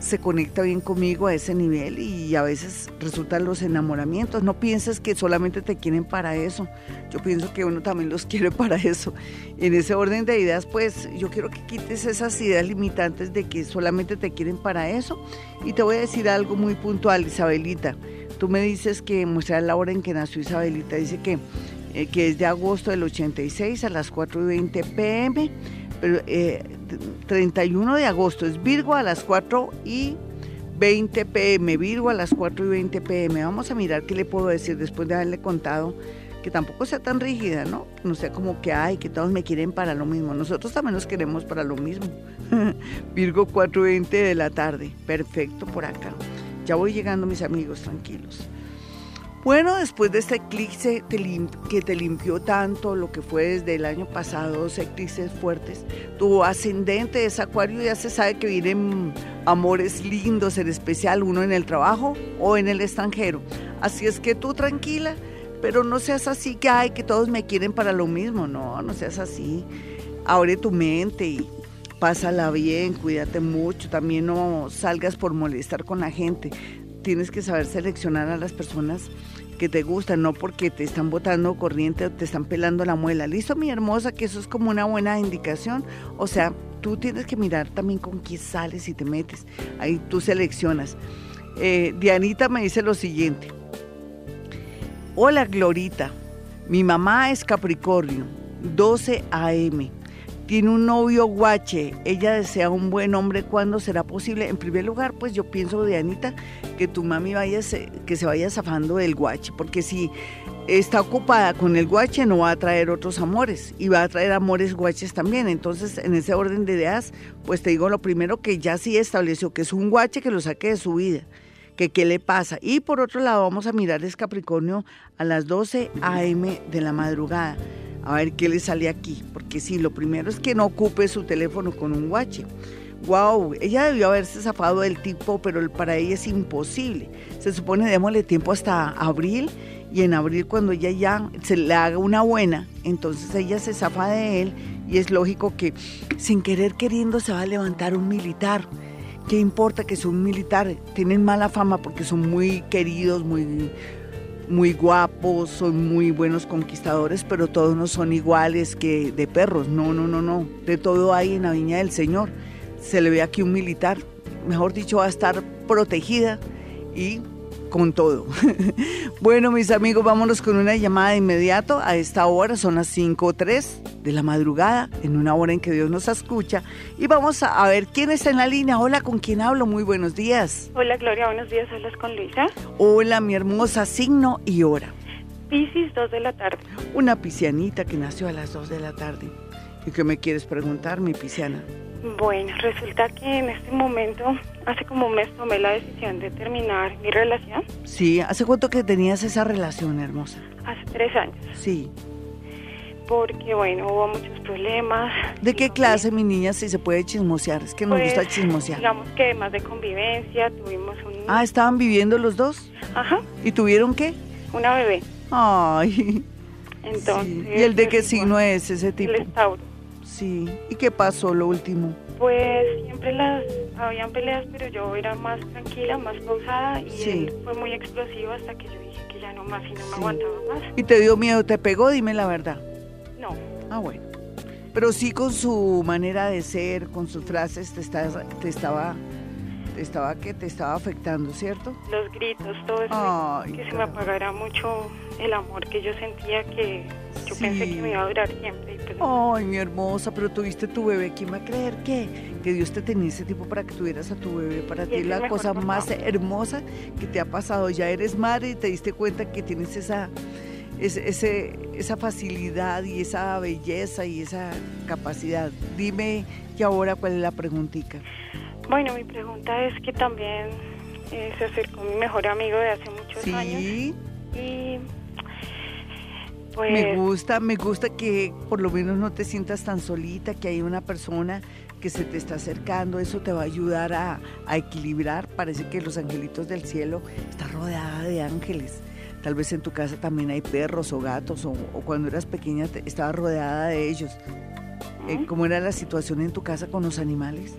se conecta bien conmigo a ese nivel y a veces resultan los enamoramientos. No pienses que solamente te quieren para eso. Yo pienso que uno también los quiere para eso. En ese orden de ideas, pues yo quiero que quites esas ideas limitantes de que solamente te quieren para eso. Y te voy a decir algo muy puntual, Isabelita. Tú me dices que muestra la hora en que nació Isabelita. Dice que, eh, que es de agosto del 86 a las 4 y 20 pm. Pero, eh, 31 de agosto es Virgo a las 4 y 20 pm, Virgo a las 4 y 20 pm. Vamos a mirar qué le puedo decir después de haberle contado que tampoco sea tan rígida, ¿no? No sea como que, ay, que todos me quieren para lo mismo. Nosotros también nos queremos para lo mismo. Virgo 4 y 20 de la tarde. Perfecto por acá. Ya voy llegando, mis amigos, tranquilos. Bueno, después de este eclipse que te limpió tanto, lo que fue desde el año pasado, dos eclipses fuertes, tu ascendente es acuario, ya se sabe que vienen amores lindos, en especial uno en el trabajo o en el extranjero. Así es que tú tranquila, pero no seas así que, ay, que todos me quieren para lo mismo, no, no seas así. Abre tu mente y pásala bien, cuídate mucho, también no salgas por molestar con la gente tienes que saber seleccionar a las personas que te gustan, no porque te están botando corriente o te están pelando la muela. Listo, mi hermosa, que eso es como una buena indicación. O sea, tú tienes que mirar también con quién sales y te metes. Ahí tú seleccionas. Eh, Dianita me dice lo siguiente. Hola, Glorita. Mi mamá es Capricornio, 12 AM tiene un novio guache, ella desea un buen hombre, ¿cuándo será posible? En primer lugar, pues yo pienso, Dianita, que tu mami vaya, que se vaya zafando del guache, porque si está ocupada con el guache no va a traer otros amores y va a traer amores guaches también. Entonces, en ese orden de ideas, pues te digo lo primero que ya sí estableció que es un guache que lo saque de su vida que qué le pasa. Y por otro lado, vamos a mirar es Capricornio a las 12 a.m. de la madrugada a ver qué le sale aquí. Porque sí, lo primero es que no ocupe su teléfono con un guache. Wow, ella debió haberse zafado del tipo, pero para ella es imposible. Se supone démosle tiempo hasta abril y en abril cuando ella ya se le haga una buena, entonces ella se zafa de él y es lógico que sin querer queriendo se va a levantar un militar. ¿Qué importa que sea un militar? Tienen mala fama porque son muy queridos, muy muy guapos, son muy buenos conquistadores, pero todos no son iguales que de perros. No, no, no, no. De todo hay en la viña del Señor. Se le ve aquí un militar, mejor dicho, va a estar protegida y con todo. bueno, mis amigos, vámonos con una llamada de inmediato. A esta hora son las 5.03 de la madrugada, en una hora en que Dios nos escucha. Y vamos a, ver quién está en la línea. Hola, ¿con quién hablo? Muy buenos días. Hola, Gloria, buenos días. Hablas con Luisa. Hola, mi hermosa signo y hora. Piscis, 2 de la tarde. Una piscianita que nació a las 2 de la tarde. ¿Y qué me quieres preguntar, mi pisciana? Bueno, resulta que en este momento, hace como un mes tomé la decisión de terminar mi relación. Sí, ¿hace cuánto que tenías esa relación, hermosa? Hace tres años. Sí. Porque, bueno, hubo muchos problemas. ¿De qué clase, mi niña, si se puede chismosear? Es que nos gusta pues, chismosear. Digamos que más de convivencia, tuvimos un... Ah, ¿estaban viviendo los dos? Ajá. ¿Y tuvieron qué? Una bebé. Ay. Entonces... ¿Y el de qué signo es ese tipo? El Tauro. Sí. ¿Y qué pasó lo último? Pues siempre las habían peleas, pero yo era más tranquila, más pausada y él fue muy explosivo hasta que yo dije que ya no más y no me aguantaba más. ¿Y te dio miedo? ¿Te pegó? Dime la verdad. No. Ah, bueno. Pero sí con su manera de ser, con sus frases, te, estaba, te estaba te estaba que te estaba afectando, ¿cierto? Los gritos, todo eso, que se me apagara mucho el amor que yo sentía que yo pensé que me iba a durar siempre. Pues Ay, mi hermosa, pero tuviste tu bebé, ¿quién va a creer que, que Dios te tenía ese tipo para que tuvieras a tu bebé? Para ti es la cosa más hermosa que te ha pasado. Ya eres madre y te diste cuenta que tienes esa, ese, esa facilidad y esa belleza y esa capacidad. Dime que ahora cuál es la preguntita. Bueno, mi pregunta es que también eh, se acercó mi mejor amigo de hace muchos años. Y pues... Me gusta, me gusta que por lo menos no te sientas tan solita, que hay una persona que se te está acercando, eso te va a ayudar a, equilibrar. Parece que los angelitos del cielo está rodeada de ángeles. Tal vez en tu casa también hay perros o gatos, o, cuando eras pequeña te, estabas rodeada de ellos. Eh, ¿Cómo era la situación en tu casa con los animales?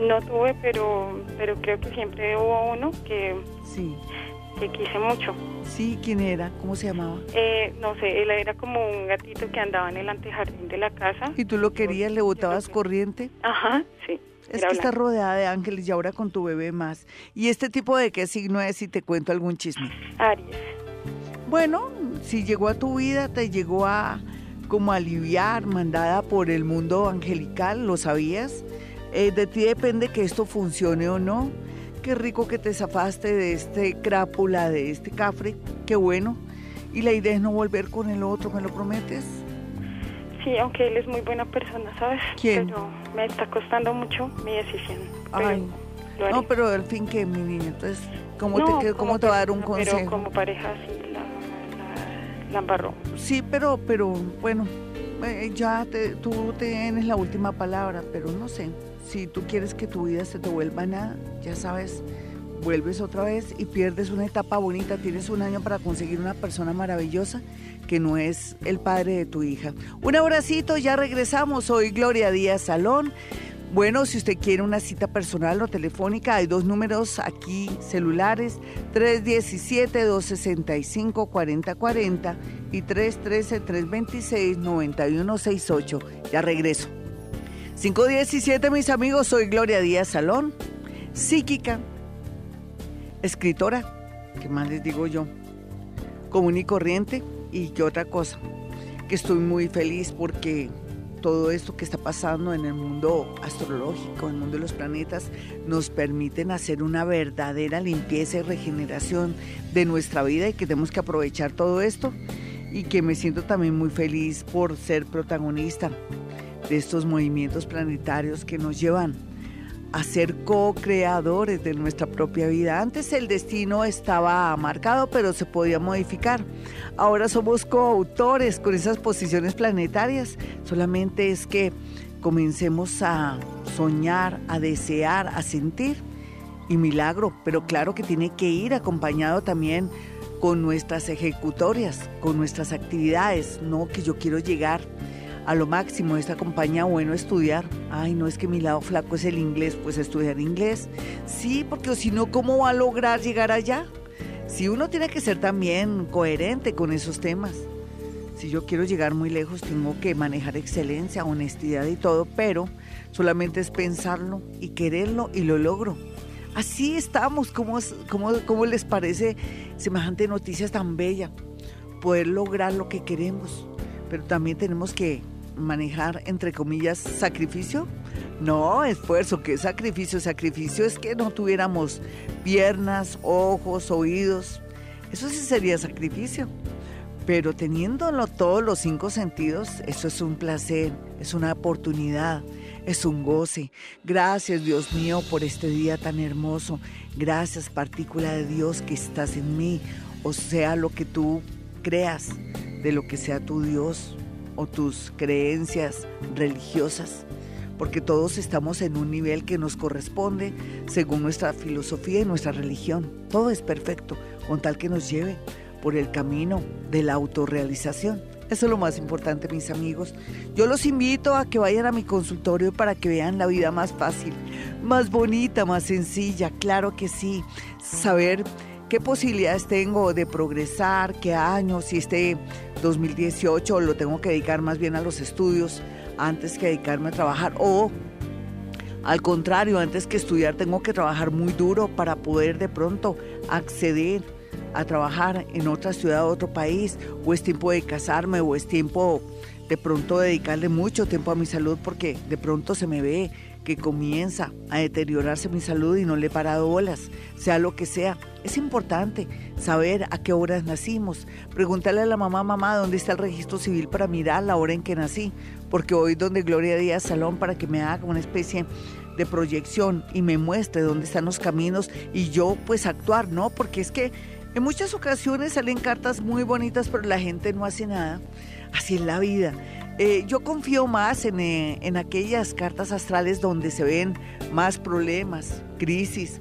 No tuve, pero, pero creo que siempre hubo uno que, sí. que quise mucho. Sí, ¿quién era? ¿Cómo se llamaba? Eh, no sé, él era como un gatito que andaba en el antejardín de la casa. ¿Y tú lo querías? ¿Le botabas corriente? Ajá, sí. Es que está rodeada de ángeles y ahora con tu bebé más. ¿Y este tipo de qué signo es si te cuento algún chisme? Aries. Bueno, si llegó a tu vida, te llegó a como aliviar, mandada por el mundo angelical, ¿lo sabías? Eh, de ti depende que esto funcione o no. Qué rico que te zafaste de este crápula, de este cafre, qué bueno. Y la idea es no volver con el otro, ¿me lo prometes? Sí, aunque él es muy buena persona, ¿sabes? ¿Quién? Pero me está costando mucho mi decisión. Ay, no, pero al fin que mi niña, entonces, ¿cómo te, cómo te va a dar un consejo? Pero como pareja sí, la, la, embarró. Sí, pero, pero, bueno, eh, ya te, tú tienes la última palabra, pero no sé si tú quieres que tu vida se te vuelva nada, ya sabes, vuelves otra vez y pierdes una etapa bonita, tienes un año para conseguir una persona maravillosa que no es el padre de tu hija. Un abracito, ya regresamos, soy Gloria Díaz Salón. Bueno, si usted quiere una cita personal o telefónica, hay dos números aquí celulares, 317-265-4040 y 313-326-9168. Ya regreso. 517, mis amigos, soy Gloria Díaz Salón, psíquica, escritora, ¿qué más les digo yo? Común y corriente, y qué otra cosa, que estoy muy feliz porque todo esto que está pasando en el mundo astrológico, en el mundo de los planetas, nos permiten hacer una verdadera limpieza y regeneración de nuestra vida y que tenemos que aprovechar todo esto y que me siento también muy feliz por ser protagonista de estos movimientos planetarios que nos llevan a ser co-creadores de nuestra propia vida. Antes el destino estaba marcado, pero se podía modificar. Ahora somos coautores con esas posiciones planetarias. Solamente es que comencemos a soñar, a desear, a sentir. Y milagro, pero claro que tiene que ir acompañado también con nuestras ejecutorias, con nuestras actividades, no que yo quiero llegar a lo máximo esta compañía, bueno estudiar. Ay, no es que mi lado flaco es el inglés, pues estudiar inglés. Sí, porque si no, ¿cómo va a lograr llegar allá? Si uno tiene que ser también coherente con esos temas. Si yo quiero llegar muy lejos, tengo que manejar excelencia, honestidad y todo, pero solamente es pensarlo y quererlo y lo logro. Así estamos, ¿cómo, cómo, cómo les parece semejante noticia tan bella? Poder lograr lo que queremos, pero también tenemos que manejar, entre comillas, sacrificio. No, esfuerzo, ¿qué sacrificio? Sacrificio es que no tuviéramos piernas, ojos, oídos. Eso sí sería sacrificio. Pero teniéndolo todos los cinco sentidos, eso es un placer, es una oportunidad, es un goce. Gracias Dios mío por este día tan hermoso. Gracias partícula de Dios que estás en mí, o sea lo que tú creas, de lo que sea tu Dios, o tus creencias religiosas, porque todos estamos en un nivel que nos corresponde según nuestra filosofía y nuestra religión. Todo es perfecto, con tal que nos lleve por el camino de la autorrealización. Eso es lo más importante, mis amigos. Yo los invito a que vayan a mi consultorio para que vean la vida más fácil, más bonita, más sencilla. Claro que sí. Saber qué posibilidades tengo de progresar, qué años, si este 2018 lo tengo que dedicar más bien a los estudios antes que dedicarme a trabajar o al contrario, antes que estudiar tengo que trabajar muy duro para poder de pronto acceder a trabajar en otra ciudad, otro país, o es tiempo de casarme, o es tiempo de pronto dedicarle mucho tiempo a mi salud porque de pronto se me ve que comienza a deteriorarse mi salud y no le he parado bolas, sea lo que sea. Es importante saber a qué horas nacimos. Preguntarle a la mamá, mamá, ¿dónde está el registro civil para mirar la hora en que nací? Porque hoy donde Gloria Díaz Salón para que me haga una especie de proyección y me muestre dónde están los caminos y yo pues actuar, ¿no? Porque es que en muchas ocasiones salen cartas muy bonitas, pero la gente no hace nada. Así es la vida. Eh, yo confío más en, eh, en aquellas cartas astrales donde se ven más problemas, crisis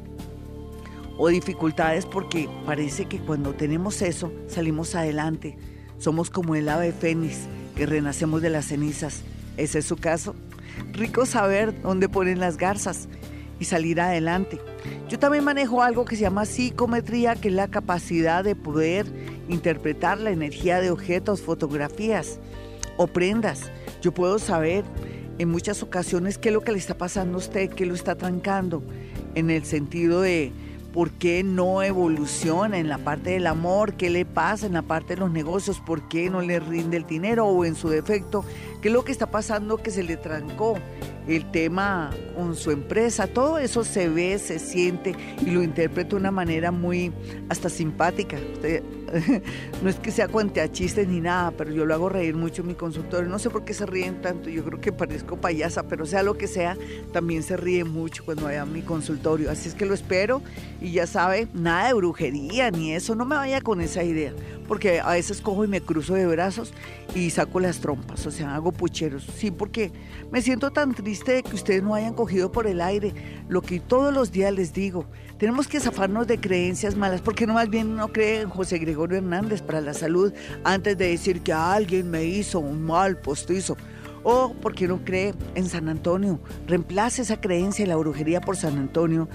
o dificultades porque parece que cuando tenemos eso salimos adelante. Somos como el ave fénix que renacemos de las cenizas. ¿Ese es su caso? Rico saber dónde ponen las garzas y salir adelante. Yo también manejo algo que se llama psicometría, que es la capacidad de poder interpretar la energía de objetos, fotografías o prendas. Yo puedo saber en muchas ocasiones qué es lo que le está pasando a usted, qué lo está trancando, en el sentido de por qué no evoluciona en la parte del amor, qué le pasa en la parte de los negocios, por qué no le rinde el dinero o en su defecto, qué es lo que está pasando que se le trancó el tema con su empresa, todo eso se ve, se siente y lo interpreta de una manera muy hasta simpática. no es que sea cuente chistes ni nada, pero yo lo hago reír mucho en mi consultorio. No sé por qué se ríen tanto, yo creo que parezco payasa, pero sea lo que sea, también se ríe mucho cuando vaya a mi consultorio. Así es que lo espero y ya sabe, nada de brujería ni eso, no me vaya con esa idea, porque a veces cojo y me cruzo de brazos y saco las trompas, o sea, hago pucheros. Sí, porque me siento tan triste de que ustedes no hayan cogido por el aire lo que todos los días les digo. Tenemos que zafarnos de creencias malas, porque no más bien no cree en José Gregorio Hernández para la salud antes de decir que alguien me hizo un mal postizo. O porque no cree en San Antonio. Reemplace esa creencia de la brujería por San Antonio.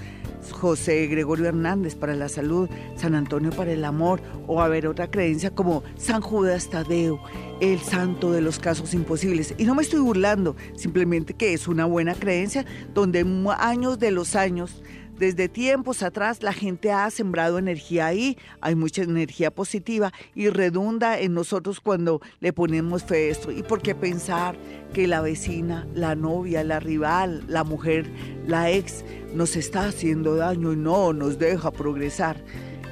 José Gregorio Hernández para la salud, San Antonio para el amor, o a ver otra creencia como San Judas Tadeo, el santo de los casos imposibles. Y no me estoy burlando, simplemente que es una buena creencia donde años de los años desde tiempos atrás la gente ha sembrado energía ahí, hay mucha energía positiva y redunda en nosotros cuando le ponemos fe a esto. ¿Y por qué pensar que la vecina, la novia, la rival, la mujer, la ex nos está haciendo daño y no nos deja progresar?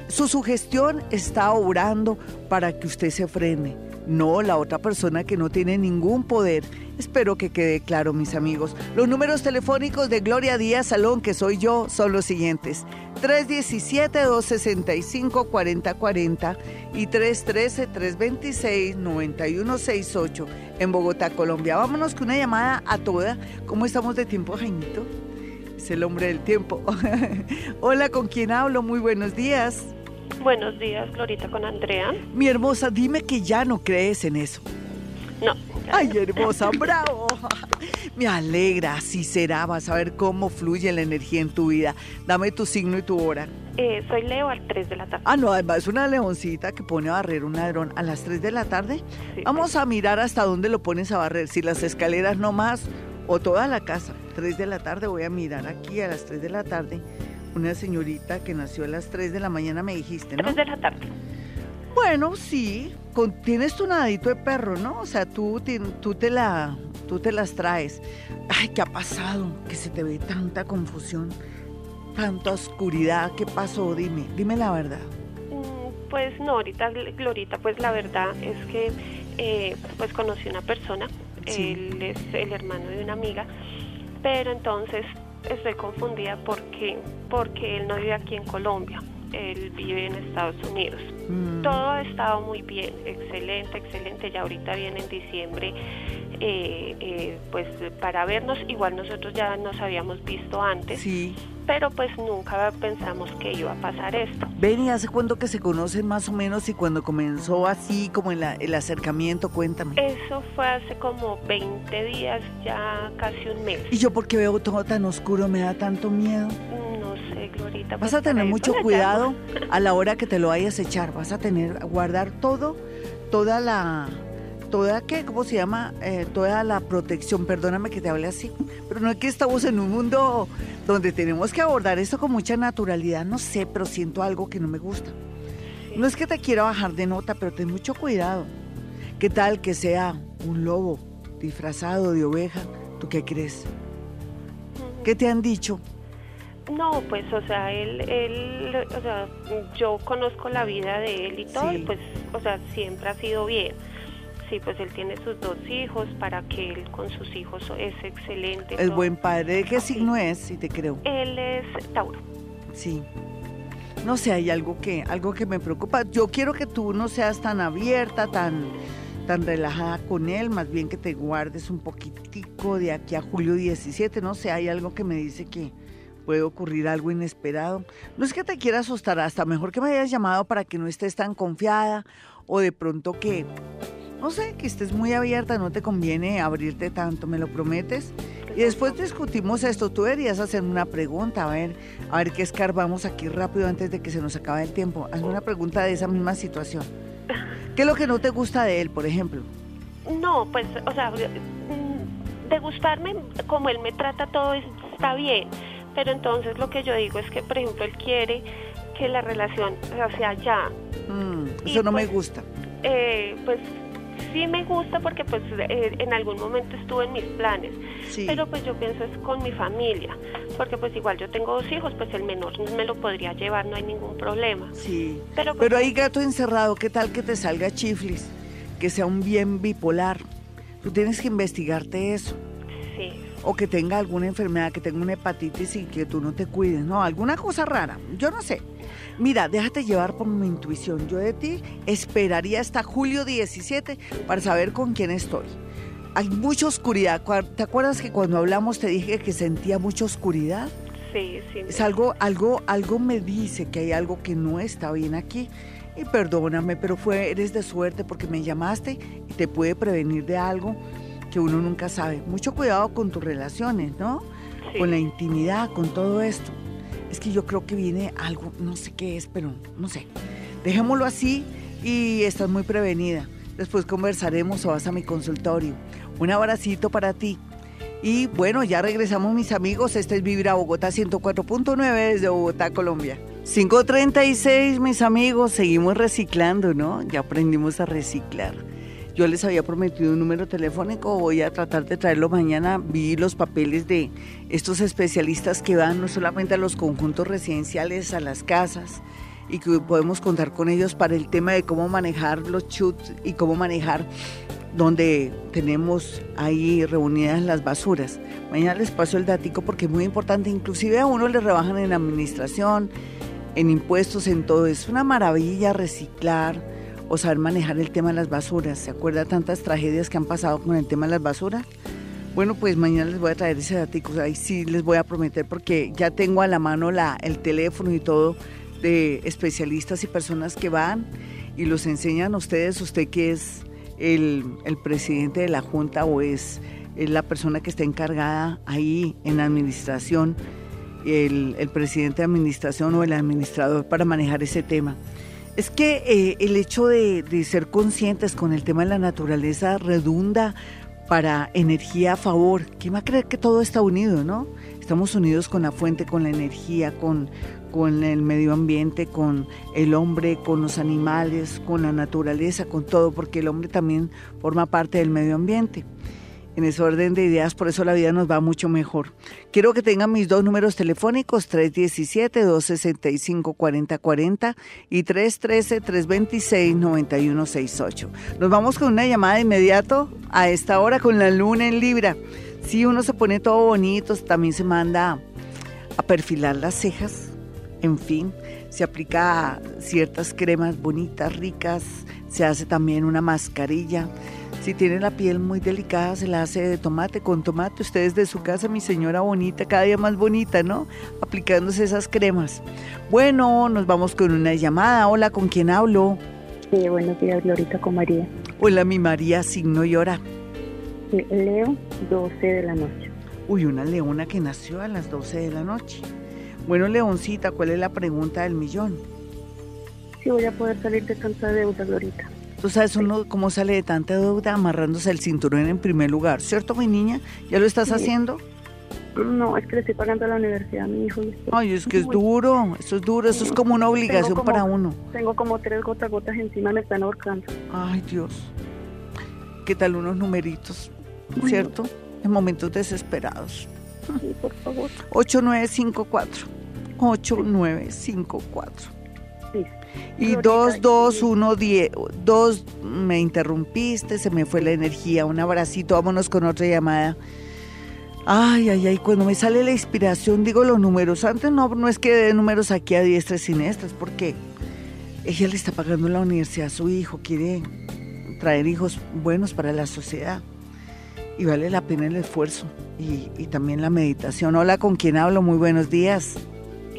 Su sugestión está obrando para que usted se frene no la otra persona que no tiene ningún poder. Espero que quede claro, mis amigos. Los números telefónicos de Gloria Díaz Salón, que soy yo, son los siguientes. 317-265-4040 y 313-326-9168 en Bogotá, Colombia. Vámonos con una llamada a toda. ¿Cómo estamos de tiempo, Jaimito? Es el hombre del tiempo. Hola, ¿con quién hablo? Muy buenos días. Buenos días, Glorita, con Andrea. Mi hermosa, dime que ya no crees en eso. No. Ay, hermosa, bravo. Me alegra, así será. Vas a ver cómo fluye la energía en tu vida. Dame tu signo y tu hora. Eh, soy Leo al 3 de la tarde. Ah, no, además es una leoncita que pone a barrer un ladrón a las 3 de la tarde. Vamos a mirar hasta dónde lo pones a barrer, si las escaleras no más o toda la casa. 3 de la tarde voy a mirar aquí a las 3 de la tarde una señorita que nació a las 3 de la mañana, me dijiste, ¿no? 3 de la tarde. Bueno, sí, tienes tu nadito de perro, ¿no? O sea, tú, tú, te la, tú te las traes. Ay, ¿qué ha pasado? Que se te ve tanta confusión, tanta oscuridad. ¿Qué pasó? Dime, dime la verdad. Mm, pues no, ahorita, Glorita, pues la verdad es que eh, pues conocí una persona, él es el hermano de una amiga, pero entonces estoy confundida porque, porque él no vive aquí en Colombia, él vive en Estados Unidos. Mm. Todo ha estado muy bien, excelente, excelente. Ya ahorita viene en diciembre, eh, eh, pues para vernos. Igual nosotros ya nos habíamos visto antes. Sí. Pero pues nunca pensamos que iba a pasar esto. Ven, ¿y hace cuándo que se conocen más o menos y cuando comenzó así como el, el acercamiento? Cuéntame. Eso fue hace como 20 días, ya casi un mes. ¿Y yo porque veo todo tan oscuro me da tanto miedo? No sé, Glorita. Vas a tener mucho cuidado a la hora que te lo vayas a echar. Vas a tener, guardar todo, toda la toda qué, ¿cómo se llama? Eh, toda la protección, perdóname que te hable así, pero no es que estamos en un mundo donde tenemos que abordar esto con mucha naturalidad, no sé, pero siento algo que no me gusta. No es que te quiera bajar de nota, pero ten mucho cuidado. ¿Qué tal que sea un lobo disfrazado de oveja? ¿Tú qué crees? ¿Qué te han dicho? No, pues, o sea, él, él, o sea, yo conozco la vida de él y todo, y pues, o sea, siempre ha sido bien. Sí, pues él tiene sus dos hijos, para que él con sus hijos es excelente. Es buen padre. ¿De qué signo es, si te creo? Él es Tauro. Sí. No sé, hay algo que, algo que me preocupa. Yo quiero que tú no seas tan abierta, tan, tan relajada con él, más bien que te guardes un poquitico de aquí a julio 17, no sé, hay algo que me dice que puede ocurrir algo inesperado. No es que te quiera asustar, hasta mejor que me hayas llamado para que no estés tan confiada o de pronto que, no sé, que estés muy abierta, no te conviene abrirte tanto, ¿me lo prometes? Y después discutimos esto. Tú deberías hacer una pregunta, a ver, a ver qué escarbamos aquí rápido antes de que se nos acabe el tiempo. Hazme una pregunta de esa misma situación. ¿Qué es lo que no te gusta de él, por ejemplo? No, pues, o sea, de gustarme, como él me trata todo está bien, pero entonces lo que yo digo es que, por ejemplo, él quiere que la relación sea ya. Mm, eso no me pues, gusta. Eh, pues sí me gusta porque pues eh, en algún momento estuve en mis planes, pero pues yo pienso es con mi familia, porque pues igual yo tengo dos hijos, pues el menor me lo podría llevar, no hay ningún problema. Sí, pero, pues, pero hay gato encerrado, ¿qué tal que te salga chiflis? Que sea un bien bipolar. Tú tienes que investigarte eso. Sí. O que tenga alguna enfermedad, que tenga una hepatitis y que tú no te cuides, no, alguna cosa rara, yo no sé. Mira, déjate llevar por mi intuición. Yo de ti esperaría hasta julio 17 para saber con quién estoy. Hay mucha oscuridad. ¿Te acuerdas que cuando hablamos te dije que sentía mucha oscuridad? Sí, sí. Es algo, algo, algo me dice que hay algo que no está bien aquí. Y perdóname, pero fue, eres de suerte porque me llamaste y te puede prevenir de algo que uno nunca sabe. Mucho cuidado con tus relaciones, ¿no? Con la intimidad, con todo esto es que yo creo que viene algo, no sé qué es, pero no sé. Dejémoslo así y estás muy prevenida. Después conversaremos o vas a mi consultorio. Un abracito para ti. Y bueno, ya regresamos mis amigos. Este es Vivir a Bogotá 104.9 desde Bogotá, Colombia. 536 mis amigos, seguimos reciclando, ¿no? Ya aprendimos a reciclar. Yo les había prometido un número telefónico, voy a tratar de traerlo mañana. Vi los papeles de estos especialistas que van no solamente a los conjuntos residenciales, a las casas, y que podemos contar con ellos para el tema de cómo manejar los chuts y cómo manejar donde tenemos ahí reunidas las basuras. Mañana les paso el datico porque es muy importante, inclusive a uno le rebajan en administración, en impuestos, en todo. Es una maravilla reciclar o saber manejar el tema de las basuras. ¿Se acuerda tantas tragedias que han pasado con el tema de las basuras? Bueno, pues mañana les voy a traer ese datico, ahí sí les voy a prometer porque ya tengo a la mano la, el teléfono y todo de especialistas y personas que van y los enseñan a ustedes, usted que es el, presidente de la Junta o es, la persona que está encargada ahí en administración, el, el presidente de administración o el administrador para manejar ese tema. Es que eh, el hecho de, ser conscientes con el tema de la naturaleza redunda para energía a favor. ¿Quién va a creer que todo está unido, no? Estamos unidos con la fuente, con la energía, con, con el medio ambiente, con el hombre, con los animales, con la naturaleza, con todo, porque el hombre también forma parte del medio ambiente en ese orden de ideas, por eso la vida nos va mucho mejor. Quiero que tengan mis dos números telefónicos, 317-265-4040 y 313-326-9168. Nos vamos con una llamada de inmediato a esta hora con la luna en Libra. Si uno se pone todo bonito, también se manda a perfilar las cejas, en fin, se aplica ciertas cremas bonitas, ricas, se hace también una mascarilla si tiene la piel muy delicada, se la hace de tomate con tomate. Ustedes de su casa, mi señora bonita, cada día más bonita, ¿no? Aplicándose esas cremas. Bueno, nos vamos con una llamada. Hola, ¿con quién hablo? Sí, buenos días, Glorita, con María. Hola, mi María, signo y hora. Leo, 12 de la noche. Uy, una leona que nació a las 12 de la noche. Bueno, Leoncita, ¿cuál es la pregunta del millón? Si voy a poder salir de tanta deuda, Glorita. Tú sabes uno cómo sale de tanta deuda amarrándose el cinturón en primer lugar, ¿cierto, mi niña? ¿Ya lo estás haciendo? No, es que le estoy pagando a la universidad a mi hijo. Ay, es que es duro, eso es duro, eso es como una obligación para uno. Tengo como tres gotas gotas encima, me están ahorcando. Ay, Dios. ¿Qué tal unos numeritos, cierto? En momentos desesperados. Sí, por favor. 8954. 8954. Y Glorita, 2210, 2 me interrumpiste, se me fue la energía. Un abracito, vámonos con otra llamada. Ay, ay, ay, cuando me sale la inspiración digo los números. Antes no, no es que dé números aquí a diestra y siniestras, porque ella le está pagando la universidad a su hijo, quiere traer hijos buenos para la sociedad. Y vale la pena el esfuerzo y, y también la meditación. Hola, ¿con quién hablo? Muy buenos días.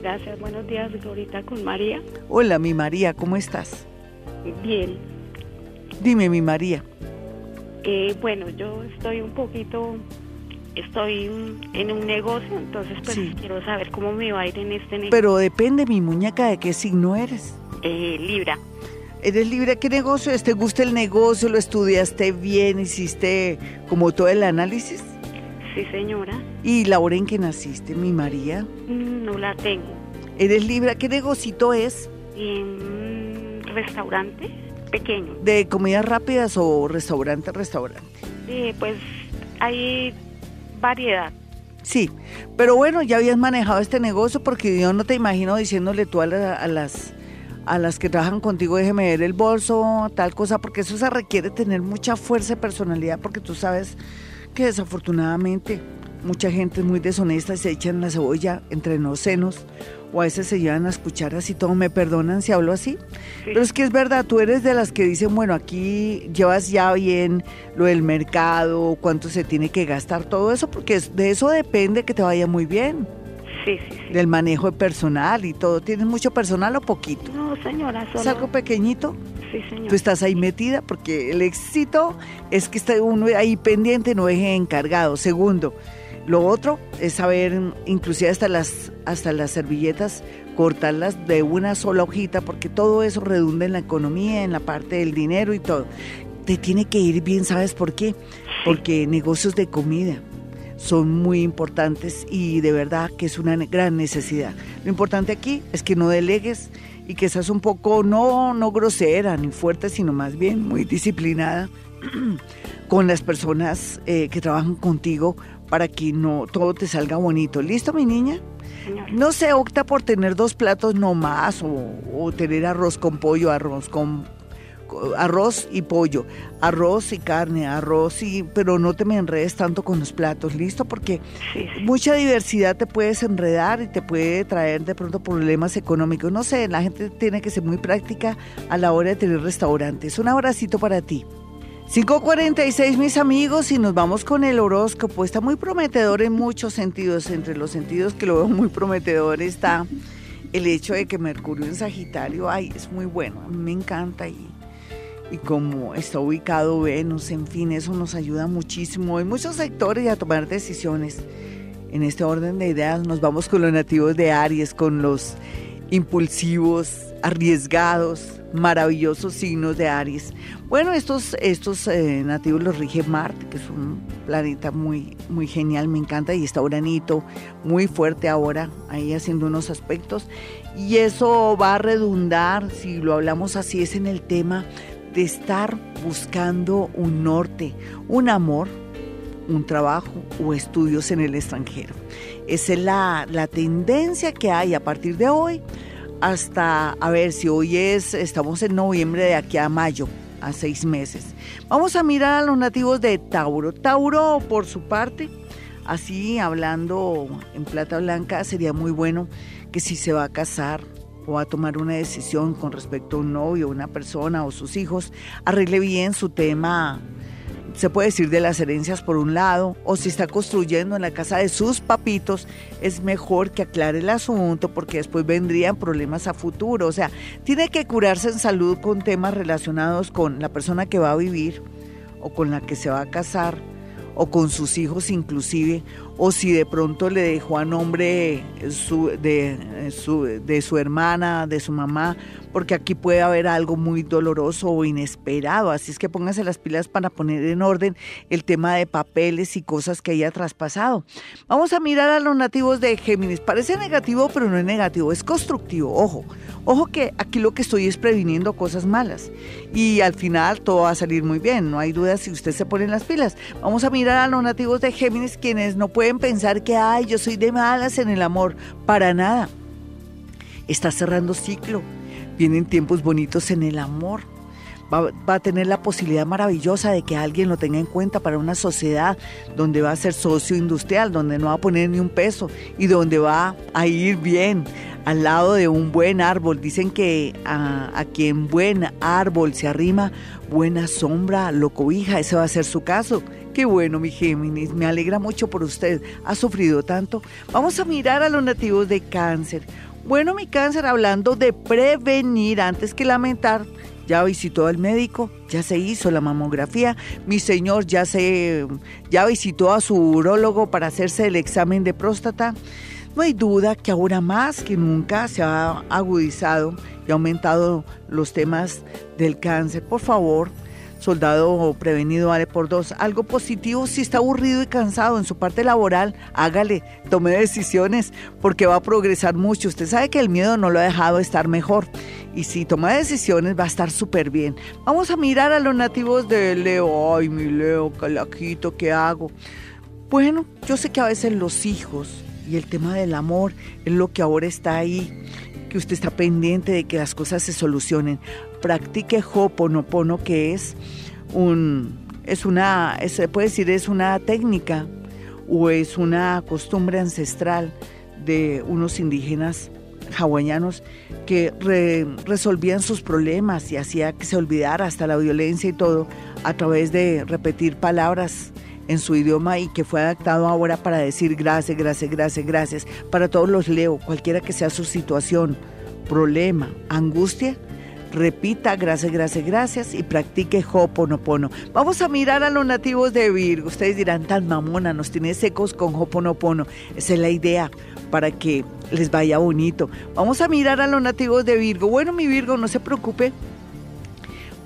Gracias, buenos días, Glorita, con María. Hola, mi María, ¿cómo estás? Bien. Dime, mi María. Eh, bueno, yo estoy un poquito, estoy en un negocio, entonces pues Sí. quiero saber cómo me va a ir en este negocio. Pero depende, mi muñeca, de qué signo eres. Eh, Libra. ¿Eres libre? ¿Qué negocio es? ¿Te gusta el negocio? ¿Lo estudiaste bien? ¿Hiciste como todo el análisis? Sí, señora. ¿Y la hora en que naciste, mi María? Mm, No la tengo. ¿Eres libre? ¿Qué negocito es? En restaurante pequeño. ¿De comidas rápidas o restaurante, restaurante? Eh, pues hay variedad. Sí, pero bueno, ya habías manejado este negocio porque yo no te imagino diciéndole tú a, la- a las a las que trabajan contigo, déjeme ver el bolso, tal cosa, porque eso se requiere tener mucha fuerza y personalidad, porque tú sabes que desafortunadamente mucha gente es muy deshonesta y se echan la cebolla entre los senos, o a veces se llevan a escuchar así todo, me perdonan si hablo así, pero es que es verdad, tú eres de las que dicen, bueno, aquí llevas ya bien lo del mercado, cuánto se tiene que gastar, todo eso, porque de eso depende que te vaya muy bien. Sí, sí, sí. Del manejo de personal y todo. ¿Tienes mucho personal o poquito? No, señora, ¿Es solo... algo pequeñito? Sí, señora. Tú estás ahí metida porque el éxito es que está uno ahí pendiente, no deje encargado. Segundo, lo otro es saber, inclusive hasta las, hasta las servilletas, cortarlas de una sola hojita, porque todo eso redunda en la economía, en la parte del dinero y todo. Te tiene que ir bien, ¿sabes por qué? Porque negocios de comida son muy importantes y de verdad que es una gran necesidad. Lo importante aquí es que no delegues y que seas un poco no no grosera ni fuerte, sino más bien muy disciplinada con las personas eh, que trabajan contigo para que no todo te salga bonito. ¿Listo, mi niña? No se opta por tener dos platos no más o, o tener arroz con pollo, arroz con co- arroz y pollo, arroz y carne, arroz y pero no te me enredes tanto con los platos, ¿listo? Porque Sí, sí. mucha diversidad te puedes enredar y te puede traer de pronto problemas económicos. No sé, la gente tiene que ser muy práctica a la hora de tener restaurantes. Un abracito para ti. 5.46 mis amigos y nos vamos con el horóscopo. Está muy prometedor en muchos sentidos. Entre los sentidos que lo veo muy prometedor está el hecho de que Mercurio en Sagitario, ay, es muy bueno. A mí me encanta y, y como está ubicado Venus, en fin, eso nos ayuda muchísimo en muchos sectores y a tomar decisiones. En este orden de ideas nos vamos con los nativos de Aries, con los impulsivos, arriesgados, maravillosos signos de Aries. Bueno, estos, estos eh, nativos los rige Marte, que es un planeta muy, muy genial, me encanta, y está Uranito muy fuerte ahora, ahí haciendo unos aspectos. Y eso va a redundar, si lo hablamos así, es en el tema de estar buscando un norte, un amor, un trabajo o estudios en el extranjero. Esa es la, la tendencia que hay a partir de hoy hasta, a ver, si hoy es, estamos en noviembre de aquí a mayo, a seis meses. Vamos a mirar a los nativos de Tauro. Tauro, por su parte, así hablando en plata blanca, sería muy bueno que si se va a casar o a tomar una decisión con respecto a un novio, una persona o sus hijos, arregle bien su tema se puede decir de las herencias por un lado, o si está construyendo en la casa de sus papitos, es mejor que aclare el asunto porque después vendrían problemas a futuro. O sea, tiene que curarse en salud con temas relacionados con la persona que va a vivir o con la que se va a casar o con sus hijos inclusive, o si de pronto le dejó a nombre su, de, su, de su hermana, de su mamá, porque aquí puede haber algo muy doloroso o inesperado, así es que póngase las pilas para poner en orden el tema de papeles y cosas que haya traspasado. Vamos a mirar a los nativos de Géminis, parece negativo, pero no es negativo, es constructivo, ojo, ojo que aquí lo que estoy es previniendo cosas malas y al final todo va a salir muy bien, no hay duda si usted se pone las pilas. Vamos a mirar a los nativos de Géminis, quienes no pueden pensar que, ay, yo soy de malas en el amor. Para nada. Está cerrando ciclo. Vienen tiempos bonitos en el amor va, a tener la posibilidad maravillosa de que alguien lo tenga en cuenta para una sociedad donde va a ser socio industrial, donde no va a poner ni un peso y donde va a ir bien al lado de un buen árbol. Dicen que a quien buen árbol se arrima, buena sombra lo cobija. Ese va a ser su caso. Qué bueno, mi Géminis, me alegra mucho por usted. Ha sufrido tanto. Vamos a mirar a los nativos de cáncer. Bueno, mi cáncer, hablando de prevenir antes que lamentar, ya visitó al médico, ya se hizo la mamografía, mi señor ya se ya visitó a su urólogo para hacerse el examen de próstata. No hay duda que ahora más que nunca se ha agudizado y aumentado los temas del cáncer. Por favor, soldado prevenido vale por dos. Algo positivo, si está aburrido y cansado en su parte laboral, hágale, tome decisiones porque va a progresar mucho. Usted sabe que el miedo no lo ha dejado estar mejor y si toma decisiones va a estar súper bien. Vamos a mirar a los nativos de Leo. Ay, mi Leo, calaquito, ¿qué hago? Bueno, yo sé que a veces los hijos y el tema del amor es lo que ahora está ahí, que usted está pendiente de que las cosas se solucionen. Practique Hoponopono, que es un es una se puede decir es una técnica o es una costumbre ancestral de unos indígenas hawaianos que resolvían sus problemas y hacía que se olvidara hasta la violencia y todo a través de repetir palabras en su idioma y que fue adaptado ahora para decir gracias, gracias, gracias, gracias. Para todos los leo, cualquiera que sea su situación, problema, angustia, repita gracias, gracias, gracias y practique Hoponopono. Vamos a mirar a los nativos de Virgo. Ustedes dirán, tan mamona, nos tiene secos con Hoponopono. Esa es la idea para que les vaya bonito. Vamos a mirar a los nativos de Virgo. Bueno, mi Virgo, no se preocupe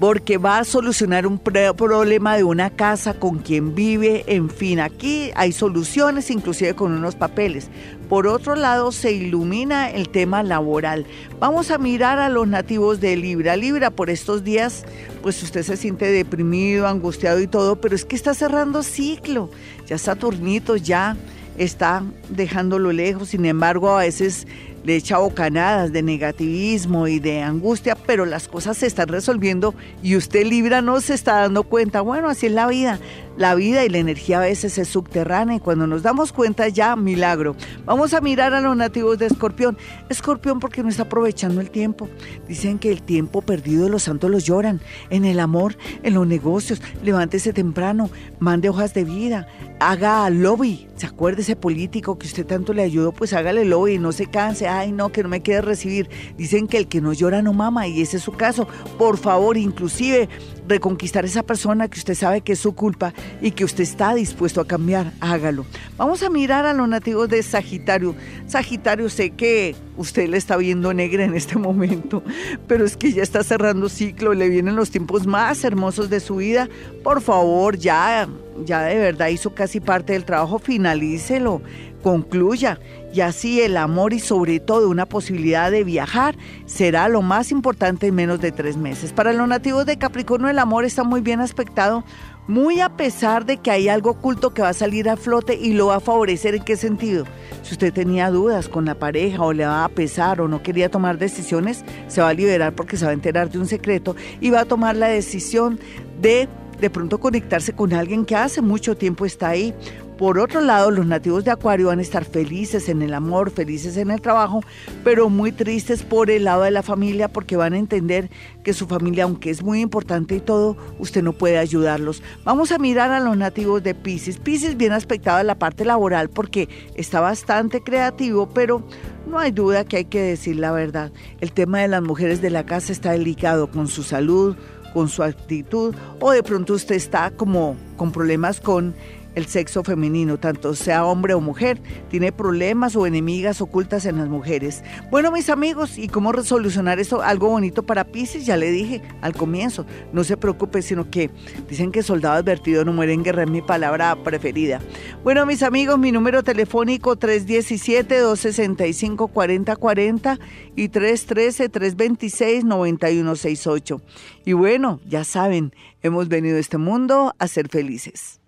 porque va a solucionar un problema de una casa con quien vive, en fin, aquí hay soluciones inclusive con unos papeles. Por otro lado, se ilumina el tema laboral. Vamos a mirar a los nativos de Libra. Libra, por estos días, pues usted se siente deprimido, angustiado y todo, pero es que está cerrando ciclo. Ya Saturnito ya está dejándolo lejos, sin embargo, a veces le echa bocanadas de negativismo y de angustia, pero las cosas se están resolviendo y usted Libra no se está dando cuenta. Bueno, así es la vida. La vida y la energía a veces es subterránea y cuando nos damos cuenta ya, milagro. Vamos a mirar a los nativos de Escorpión. Escorpión porque no está aprovechando el tiempo. Dicen que el tiempo perdido de los santos los lloran. En el amor, en los negocios, levántese temprano, mande hojas de vida, haga lobby. ¿Se acuerda ese político que usted tanto le ayudó? Pues hágale lobby, no se canse. Ay, no, que no me quede recibir. Dicen que el que no llora no mama y ese es su caso. Por favor, inclusive reconquistar a esa persona que usted sabe que es su culpa y que usted está dispuesto a cambiar, hágalo. Vamos a mirar a los nativos de Sagitario. Sagitario, sé que usted le está viendo negra en este momento, pero es que ya está cerrando ciclo, le vienen los tiempos más hermosos de su vida. Por favor, ya, ya de verdad hizo casi parte del trabajo, finalícelo, concluya y así el amor y sobre todo una posibilidad de viajar será lo más importante en menos de tres meses. Para los nativos de Capricornio el amor está muy bien aspectado, muy a pesar de que hay algo oculto que va a salir a flote y lo va a favorecer. ¿En qué sentido? Si usted tenía dudas con la pareja o le va a pesar o no quería tomar decisiones, se va a liberar porque se va a enterar de un secreto y va a tomar la decisión de de pronto conectarse con alguien que hace mucho tiempo está ahí por otro lado, los nativos de Acuario van a estar felices en el amor, felices en el trabajo, pero muy tristes por el lado de la familia porque van a entender que su familia, aunque es muy importante y todo, usted no puede ayudarlos. Vamos a mirar a los nativos de Pisces. Pisces bien aspectado en la parte laboral porque está bastante creativo, pero no hay duda que hay que decir la verdad. El tema de las mujeres de la casa está delicado con su salud, con su actitud, o de pronto usted está como con problemas con el sexo femenino, tanto sea hombre o mujer, tiene problemas o enemigas ocultas en las mujeres. Bueno, mis amigos, ¿y cómo resolucionar esto? Algo bonito para Pisces, ya le dije al comienzo, no se preocupe, sino que dicen que soldado advertido no muere en guerra, es mi palabra preferida. Bueno, mis amigos, mi número telefónico 317-265-4040 y 313-326-9168. Y bueno, ya saben, hemos venido a este mundo a ser felices.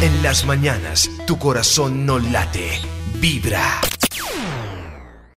En las mañanas, tu corazón no late, vibra.